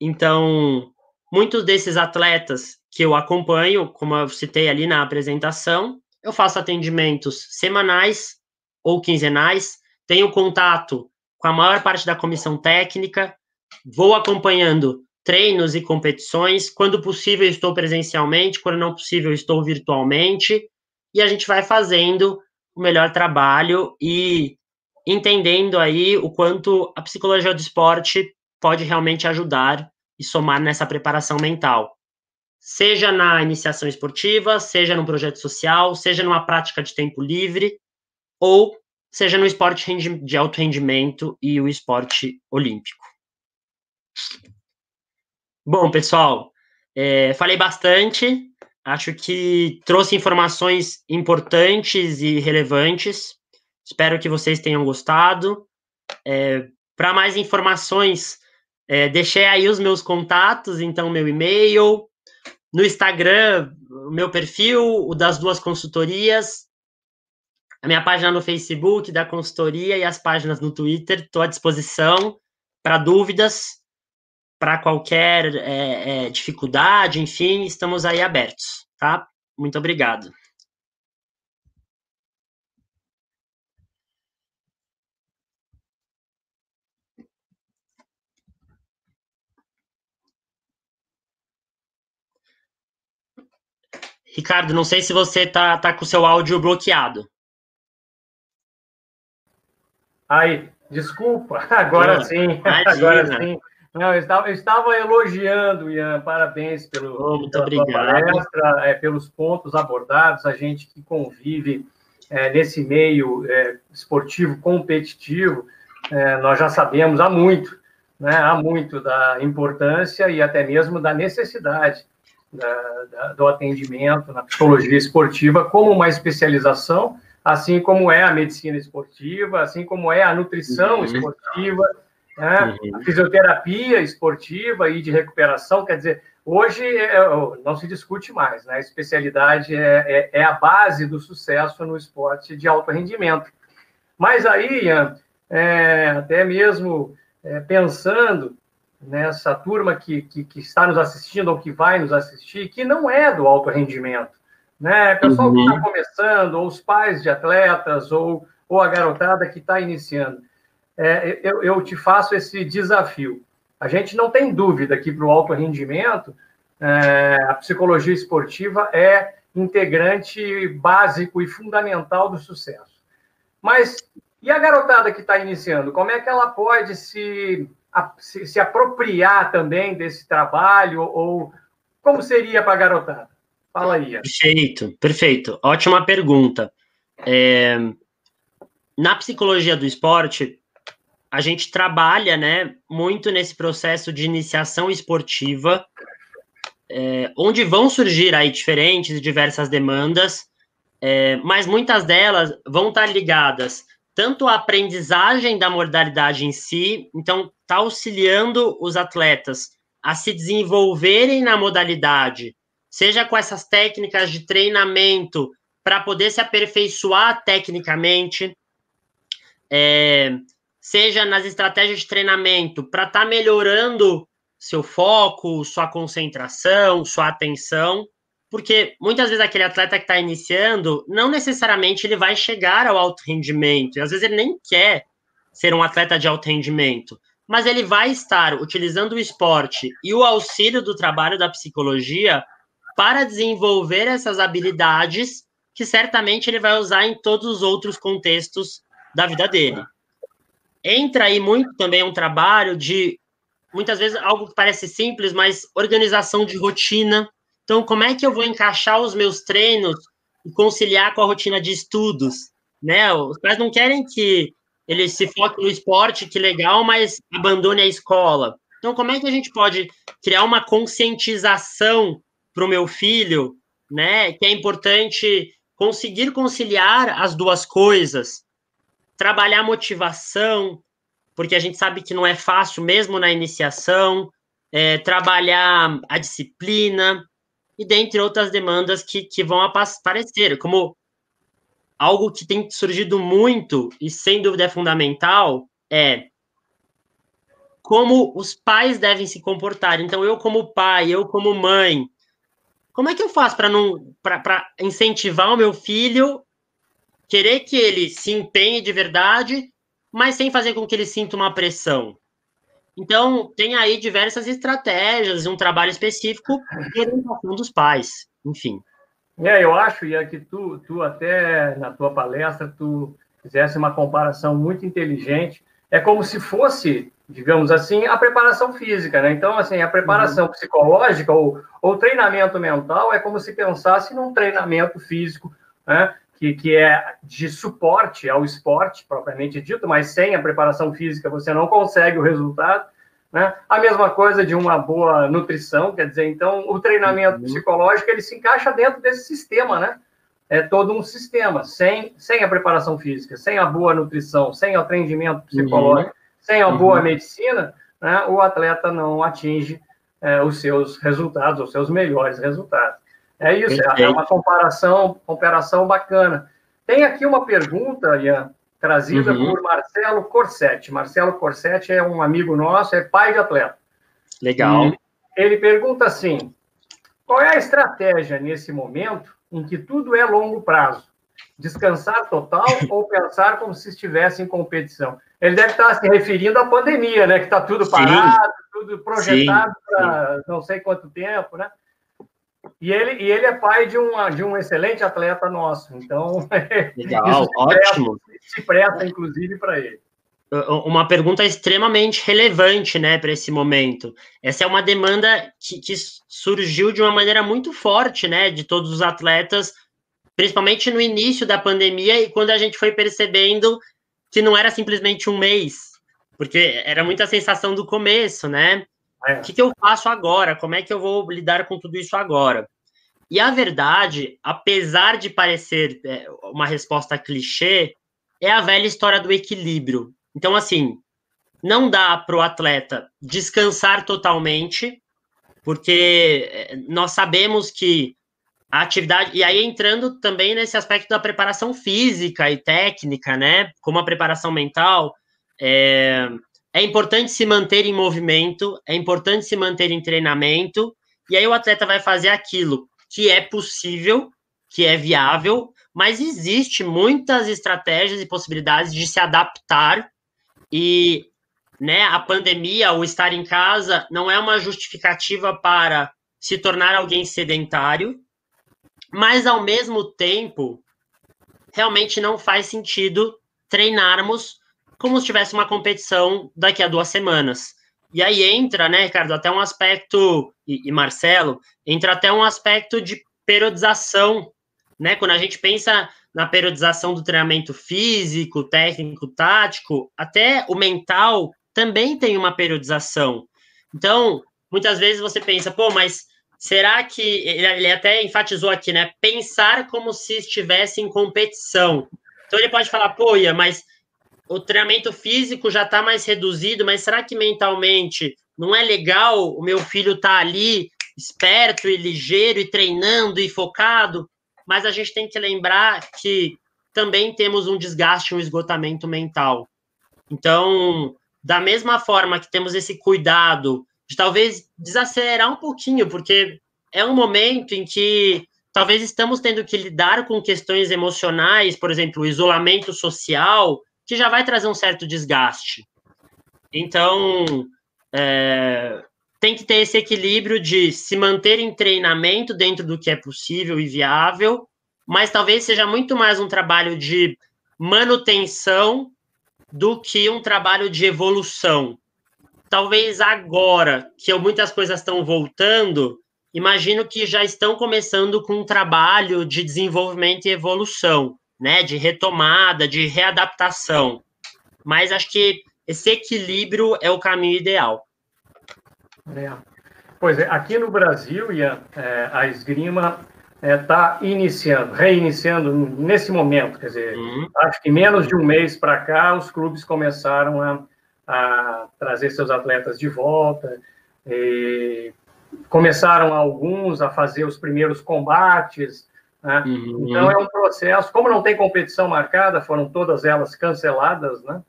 Então, muitos desses atletas que eu acompanho, como eu citei ali na apresentação, eu faço atendimentos semanais ou quinzenais, tenho contato com a maior parte da comissão técnica, vou acompanhando treinos e competições. Quando possível, estou presencialmente, quando não possível, estou virtualmente. E a gente vai fazendo o melhor trabalho e entendendo aí o quanto a psicologia do esporte pode realmente ajudar e somar nessa preparação mental. Seja na iniciação esportiva, seja no projeto social, seja numa prática de tempo livre, ou seja no esporte de alto rendimento e o esporte olímpico. Bom, pessoal, é, falei bastante, acho que trouxe informações importantes e relevantes. Espero que vocês tenham gostado. É, Para mais informações, é, deixei aí os meus contatos, então meu e-mail, no Instagram, o meu perfil, o das duas consultorias, a minha página no Facebook da consultoria e as páginas no Twitter. Estou à disposição para dúvidas, para qualquer é, é, dificuldade, enfim, estamos aí abertos, tá? Muito obrigado. Ricardo, não sei se você tá, tá com o seu áudio bloqueado. Aí, desculpa, agora sim, agora sim. Não, eu estava, eu estava elogiando, Ian, parabéns pelo, oh, muito obrigado. palestra, é, pelos pontos abordados, a gente que convive é, nesse meio é, esportivo competitivo, é, nós já sabemos há muito, né, há muito da importância e até mesmo da necessidade da, da, do atendimento na psicologia esportiva como uma especialização assim como é a medicina esportiva, assim como é a nutrição uhum. esportiva, né? uhum. a fisioterapia esportiva e de recuperação. Quer dizer, hoje é, não se discute mais, né? A especialidade é, é, é, a base do sucesso no esporte de alto rendimento. Mas aí, Ian, é, até mesmo é, pensando nessa turma que, que, que está nos assistindo ou que vai nos assistir, que não é do alto rendimento né? Pessoal uhum. que está começando, ou os pais de atletas, ou, ou a garotada que está iniciando. É, eu, eu te faço esse desafio. A gente não tem dúvida que para o alto rendimento é, a psicologia esportiva é integrante básico e fundamental do sucesso. Mas e a garotada que está iniciando, como é que ela pode se, a, se, se, apropriar também desse trabalho? Ou como seria para a garotada? Fala aí. Perfeito, perfeito. Ótima pergunta. É, na psicologia do esporte, a gente trabalha né, muito nesse processo de iniciação esportiva é, onde vão surgir aí diferentes e diversas demandas, é, mas muitas delas vão estar ligadas tanto à aprendizagem da modalidade em si, então está auxiliando os atletas a se desenvolverem na modalidade, seja com essas técnicas de treinamento para poder se aperfeiçoar tecnicamente, é, seja nas estratégias de treinamento para estar tá melhorando seu foco, sua concentração, sua atenção, porque muitas vezes aquele atleta que está iniciando, não necessariamente ele vai chegar ao alto rendimento, e às vezes ele nem quer ser um atleta de alto rendimento, mas ele vai estar utilizando o esporte e o auxílio do trabalho da psicologia para desenvolver essas habilidades que certamente ele vai usar em todos os outros contextos da vida dele. Entra aí muito também um trabalho de muitas vezes algo que parece simples, mas organização de rotina. Então, como é que eu vou encaixar os meus treinos e conciliar com a rotina de estudos? Né? Os pais não querem que ele se foque no esporte, que legal, mas abandone a escola. Então, como é que a gente pode criar uma conscientização para o meu filho, né? Que é importante conseguir conciliar as duas coisas, trabalhar motivação, porque a gente sabe que não é fácil, mesmo na iniciação, é, trabalhar a disciplina e dentre outras demandas que, que vão aparecer, como algo que tem surgido muito e sem dúvida é fundamental é como os pais devem se comportar. Então, eu como pai, eu como mãe, como é que eu faço para não para incentivar o meu filho, querer que ele se empenhe de verdade mas sem fazer com que ele sinta uma pressão. Então, tem aí diversas estratégias, um trabalho específico de orientação dos pais, enfim. É, eu acho, Ian, que tu, tu até na tua palestra, tu fizesse uma comparação muito inteligente. É como se fosse, digamos assim, a preparação física, né? Então, assim, a preparação uhum. psicológica ou, ou treinamento mental é como se pensasse num treinamento físico, né? que, que é de suporte ao esporte, propriamente dito, mas sem a preparação física você não consegue o resultado. Né? A mesma coisa de uma boa nutrição, quer dizer, então o treinamento uhum. psicológico ele se encaixa dentro desse sistema, né? É todo um sistema, sem, sem a preparação física, sem a boa nutrição, sem o atendimento psicológico, uhum. Sem a boa uhum. medicina, né? o atleta não atinge é, os seus resultados, os seus melhores resultados. É isso, Perfeito. é uma comparação, comparação bacana. Tem aqui uma pergunta, Ian, trazida uhum. por Marcelo Corsetti. Marcelo Corsetti é um amigo nosso, é pai de atleta. Legal. E ele pergunta assim: qual é a estratégia nesse momento em que tudo é longo prazo? Descansar total ou pensar como se estivesse em competição? Ele deve estar se referindo à pandemia, né? Que está tudo parado, Sim. tudo projetado para não sei quanto tempo, né? E ele, e ele é pai de, uma, de um excelente atleta nosso. Então, Legal, se ótimo. Presta, se presta, inclusive, para ele. Uma pergunta extremamente relevante, né, para esse momento. Essa é uma demanda que, que surgiu de uma maneira muito forte, né, de todos os atletas, principalmente no início da pandemia e quando a gente foi percebendo que não era simplesmente um mês, porque era muita sensação do começo, né? É. O que, que eu faço agora? Como é que eu vou lidar com tudo isso agora? E a verdade, apesar de parecer é, uma resposta clichê, é a velha história do equilíbrio. Então, assim, não dá para o atleta descansar totalmente, porque é, nós sabemos que a atividade. E aí, entrando também nesse aspecto da preparação física e técnica, né? Como a preparação mental. É, é importante se manter em movimento, é importante se manter em treinamento, e aí o atleta vai fazer aquilo que é possível, que é viável, mas existe muitas estratégias e possibilidades de se adaptar e né, a pandemia, o estar em casa, não é uma justificativa para se tornar alguém sedentário, mas ao mesmo tempo, realmente não faz sentido treinarmos como se tivesse uma competição daqui a duas semanas. E aí entra, né, Ricardo, até um aspecto, e, e Marcelo, entra até um aspecto de periodização, né? Quando a gente pensa na periodização do treinamento físico, técnico, tático, até o mental também tem uma periodização. Então, muitas vezes você pensa, pô, mas será que ele até enfatizou aqui, né? Pensar como se estivesse em competição. Então ele pode falar, pô, Ia, mas o treinamento físico já está mais reduzido, mas será que mentalmente não é legal o meu filho tá ali esperto e ligeiro e treinando e focado? Mas a gente tem que lembrar que também temos um desgaste, um esgotamento mental. Então, da mesma forma que temos esse cuidado de talvez desacelerar um pouquinho, porque é um momento em que talvez estamos tendo que lidar com questões emocionais, por exemplo, o isolamento social, que já vai trazer um certo desgaste. Então, é, tem que ter esse equilíbrio de se manter em treinamento dentro do que é possível e viável, mas talvez seja muito mais um trabalho de manutenção do que um trabalho de evolução. Talvez agora que muitas coisas estão voltando, imagino que já estão começando com um trabalho de desenvolvimento e evolução né, de retomada, de readaptação. Mas acho que esse equilíbrio é o caminho ideal. É. Pois é, aqui no Brasil, Ian, é, a esgrima está é, iniciando, reiniciando nesse momento. Quer dizer, uhum. acho que menos de um mês para cá, os clubes começaram a, a trazer seus atletas de volta. começaram alguns a fazer os primeiros combates, né? Uhum. Então, é um processo, como não tem competição marcada, foram todas elas canceladas, né?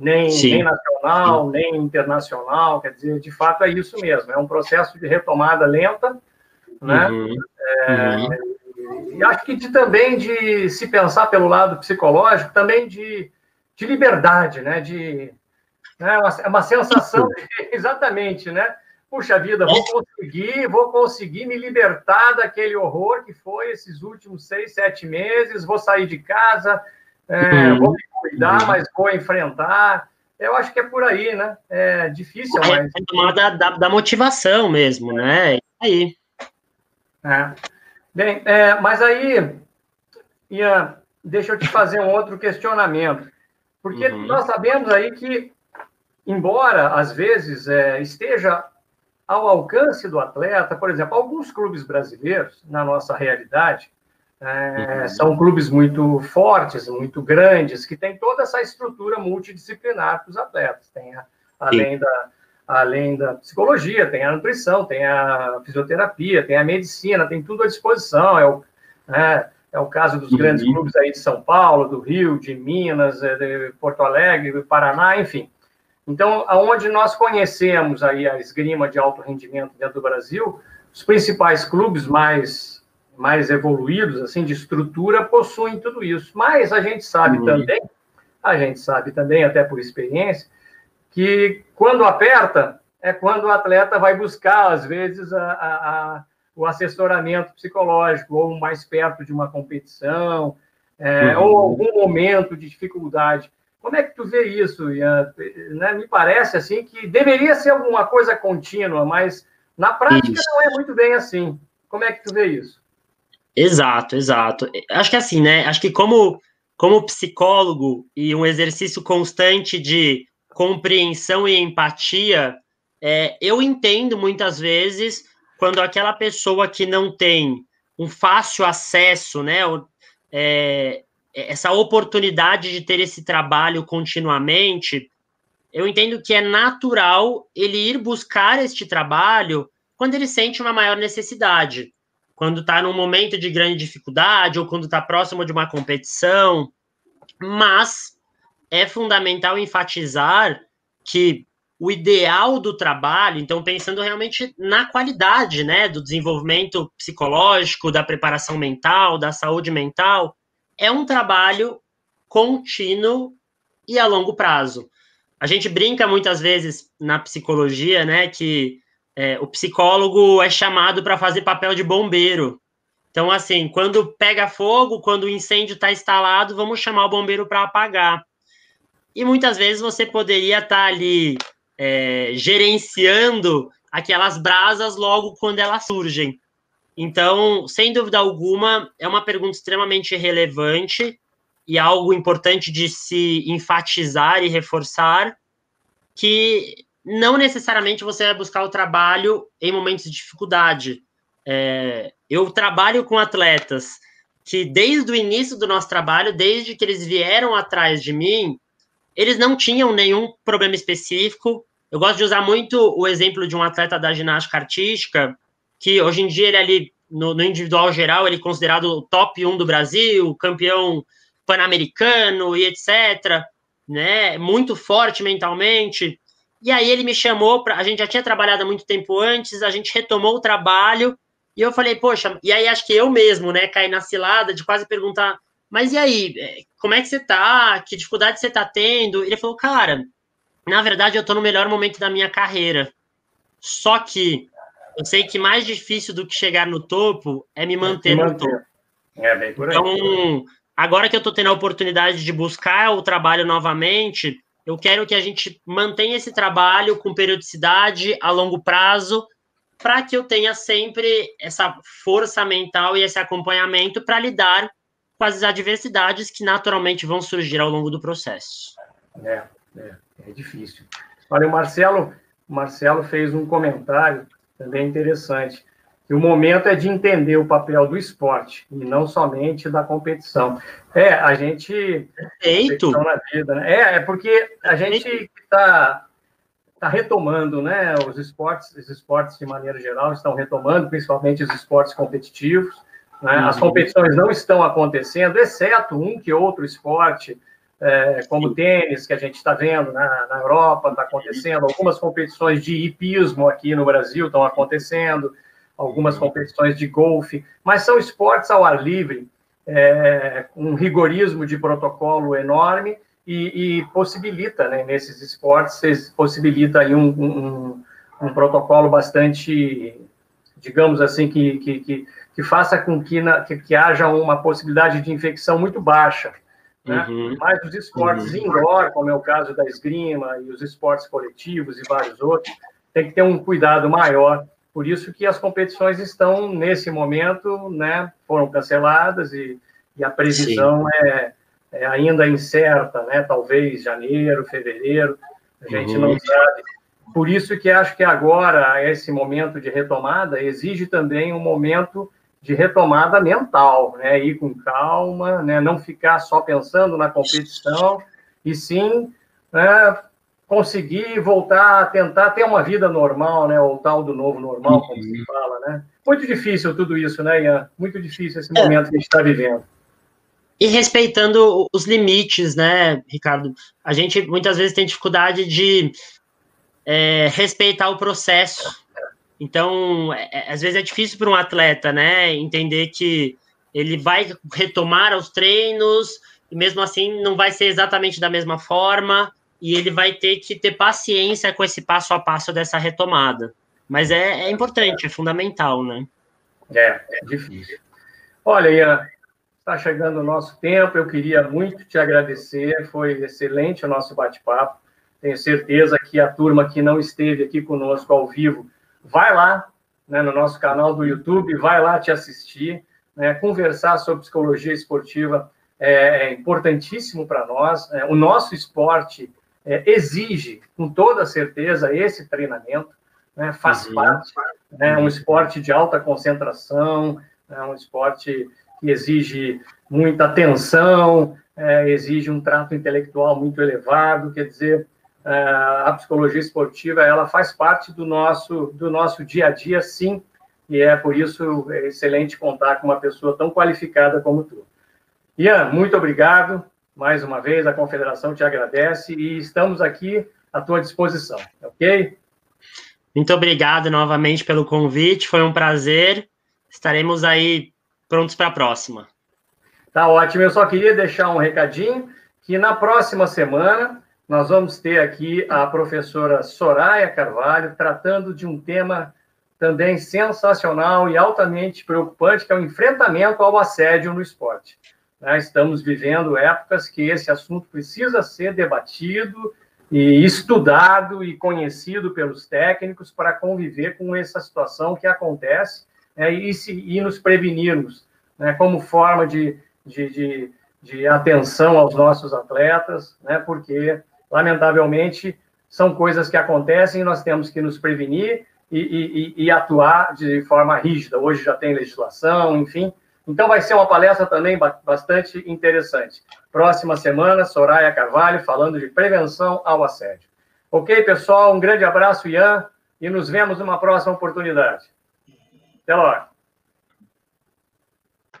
nem, nem nacional, Sim. nem internacional, quer dizer, de fato é isso mesmo, é um processo de retomada lenta, né? Uhum. É, uhum. E acho que de, também de se pensar pelo lado psicológico, também de, de liberdade, né? De, né? Uma, uma sensação de, exatamente, né? puxa vida, vou conseguir, vou conseguir me libertar daquele horror que foi esses últimos seis, sete meses, vou sair de casa, é, uhum. vou me cuidar, uhum. mas vou enfrentar. Eu acho que é por aí, né? É difícil, é, mas... É da, da, da, motivação mesmo, né? É aí. É. Bem, é, mas aí, Ian, deixa eu te fazer um outro questionamento. Porque uhum. nós sabemos aí que, embora às vezes é, esteja ao alcance do atleta, por exemplo, alguns clubes brasileiros, na nossa realidade, é, uhum. são clubes muito fortes, muito grandes, que têm toda essa estrutura multidisciplinar para os atletas. Tem a, além, da, além da psicologia, tem a nutrição, tem a fisioterapia, tem a medicina, tem tudo à disposição. É o, é, é o caso dos uhum. grandes clubes aí de São Paulo, do Rio, de Minas, é, de Porto Alegre, do Paraná, enfim. Então, aonde nós conhecemos aí a esgrima de alto rendimento dentro do Brasil, os principais clubes mais mais evoluídos, assim, de estrutura, possuem tudo isso. Mas a gente sabe uhum. também, a gente sabe também, até por experiência, que quando aperta, é quando o atleta vai buscar, às vezes, a, a, a, o assessoramento psicológico, ou mais perto de uma competição, é, uhum. ou algum momento de dificuldade. Como é que tu vê isso, Ian? Né? Me parece assim que deveria ser alguma coisa contínua, mas na prática isso. não é muito bem assim. Como é que tu vê isso? Exato, exato. Acho que assim, né? Acho que como como psicólogo e um exercício constante de compreensão e empatia, é, eu entendo muitas vezes quando aquela pessoa que não tem um fácil acesso, né, é, é, essa oportunidade de ter esse trabalho continuamente, eu entendo que é natural ele ir buscar este trabalho quando ele sente uma maior necessidade, quando está num momento de grande dificuldade ou quando está próximo de uma competição. Mas é fundamental enfatizar que o ideal do trabalho, então pensando realmente na qualidade, né, do desenvolvimento psicológico, da preparação mental, da saúde mental, é um trabalho contínuo e a longo prazo. A gente brinca muitas vezes na psicologia, né, que é, o psicólogo é chamado para fazer papel de bombeiro. Então, assim, quando pega fogo, quando o incêndio está instalado, vamos chamar o bombeiro para apagar. E muitas vezes você poderia estar tá ali é, gerenciando aquelas brasas logo quando elas surgem. Então, sem dúvida alguma, é uma pergunta extremamente relevante e algo importante de se enfatizar e reforçar que não necessariamente você vai buscar o trabalho em momentos de dificuldade. É, eu trabalho com atletas que, desde o início do nosso trabalho, desde que eles vieram atrás de mim, eles não tinham nenhum problema específico. Eu gosto de usar muito o exemplo de um atleta da ginástica artística, que hoje em dia ele ali, no, no individual geral, ele é considerado o top 1 do Brasil, campeão pan-americano e etc., né? Muito forte mentalmente. E aí ele me chamou para. A gente já tinha trabalhado muito tempo antes, a gente retomou o trabalho, e eu falei, poxa, e aí acho que eu mesmo, né, caí na cilada de quase perguntar, mas e aí, é, como é que você tá? Que dificuldade você tá tendo? Ele falou, cara, na verdade eu tô no melhor momento da minha carreira. Só que eu sei que mais difícil do que chegar no topo é me manter, manter. no topo. É bem por aí. Então, agora que eu tô tendo a oportunidade de buscar o trabalho novamente, eu quero que a gente mantenha esse trabalho com periodicidade a longo prazo, para que eu tenha sempre essa força mental e esse acompanhamento para lidar com as adversidades que naturalmente vão surgir ao longo do processo. É, é, é difícil. Olha, o Marcelo, o Marcelo fez um comentário também interessante que o momento é de entender o papel do esporte e não somente da competição. É, a gente. Perfeito. Na vida, né? É, é porque a gente está tá retomando, né? Os esportes, os esportes de maneira geral estão retomando, principalmente os esportes competitivos. Né? Uhum. As competições não estão acontecendo, exceto um que outro esporte, é, como o tênis, que a gente está vendo na, na Europa, está acontecendo. Algumas competições de hipismo aqui no Brasil estão acontecendo algumas competições de golfe, mas são esportes ao ar livre, é, um rigorismo de protocolo enorme e, e possibilita, né, nesses esportes, possibilita aí um, um, um, protocolo bastante, digamos assim, que, que, que, que faça com que, na, que, que, haja uma possibilidade de infecção muito baixa. Né? Uhum. Mas os esportes uhum. indoor, como é o caso da esgrima e os esportes coletivos e vários outros, tem que ter um cuidado maior por isso que as competições estão, nesse momento, né, foram canceladas e, e a previsão é, é, ainda incerta, né, talvez janeiro, fevereiro, a gente uhum. não sabe. Por isso que acho que agora, esse momento de retomada, exige também um momento de retomada mental, né, ir com calma, né, não ficar só pensando na competição, e sim né, conseguir voltar a tentar ter uma vida normal, né? O tal do novo normal, como se fala, né? Muito difícil tudo isso, né, Ian? Muito difícil esse é. momento que a gente está vivendo. E respeitando os limites, né, Ricardo? A gente muitas vezes tem dificuldade de é, respeitar o processo. Então, é, é às vezes é difícil para um atleta, né, entender que ele vai retomar os treinos e mesmo assim não vai ser exatamente da mesma forma e ele vai ter que ter paciência com esse passo a passo dessa retomada. Mas é, é importante, é fundamental, né? É, é difícil. Olha, Ian, está chegando o nosso tempo, eu queria muito te agradecer, foi excelente o nosso bate-papo. Tenho certeza que a turma que não esteve aqui conosco ao vivo vai lá né, no nosso canal do YouTube, vai lá te assistir, né, conversar sobre psicologia esportiva é, é importantíssimo para nós. Né? O nosso esporte é, exige, com toda certeza, esse treinamento, né, faz uhum. parte, né, um esporte de alta concentração, é um esporte que exige muita atenção, é, exige um trato intelectual muito elevado, quer dizer, é, a psicologia esportiva ela faz parte do nosso do nosso dia a dia, sim, e é por isso é excelente contar com uma pessoa tão qualificada como tu. Ian, muito obrigado mais uma vez, a Confederação te agradece e estamos aqui à tua disposição, ok? Muito obrigado novamente pelo convite, foi um prazer. Estaremos aí prontos para a próxima. Tá ótimo. Eu só queria deixar um recadinho que na próxima semana nós vamos ter aqui a professora Soraya Carvalho tratando de um tema também sensacional e altamente preocupante, que é o enfrentamento ao assédio no esporte. Né? Estamos vivendo épocas que esse assunto precisa ser debatido e estudado e conhecido pelos técnicos para conviver com essa situação que acontece né? e, se, e nos prevenirmos, né? como forma de, de, de, de, atenção aos nossos atletas, porque, lamentavelmente, são coisas que acontecem e nós temos que nos prevenir e, e, e atuar de forma rígida. Hoje já tem legislação, enfim, então, vai ser uma palestra também bastante interessante. Próxima semana, Soraya Carvalho falando de prevenção ao assédio. Ok, pessoal? Um grande abraço, Ian, e nos vemos numa próxima oportunidade. Até logo.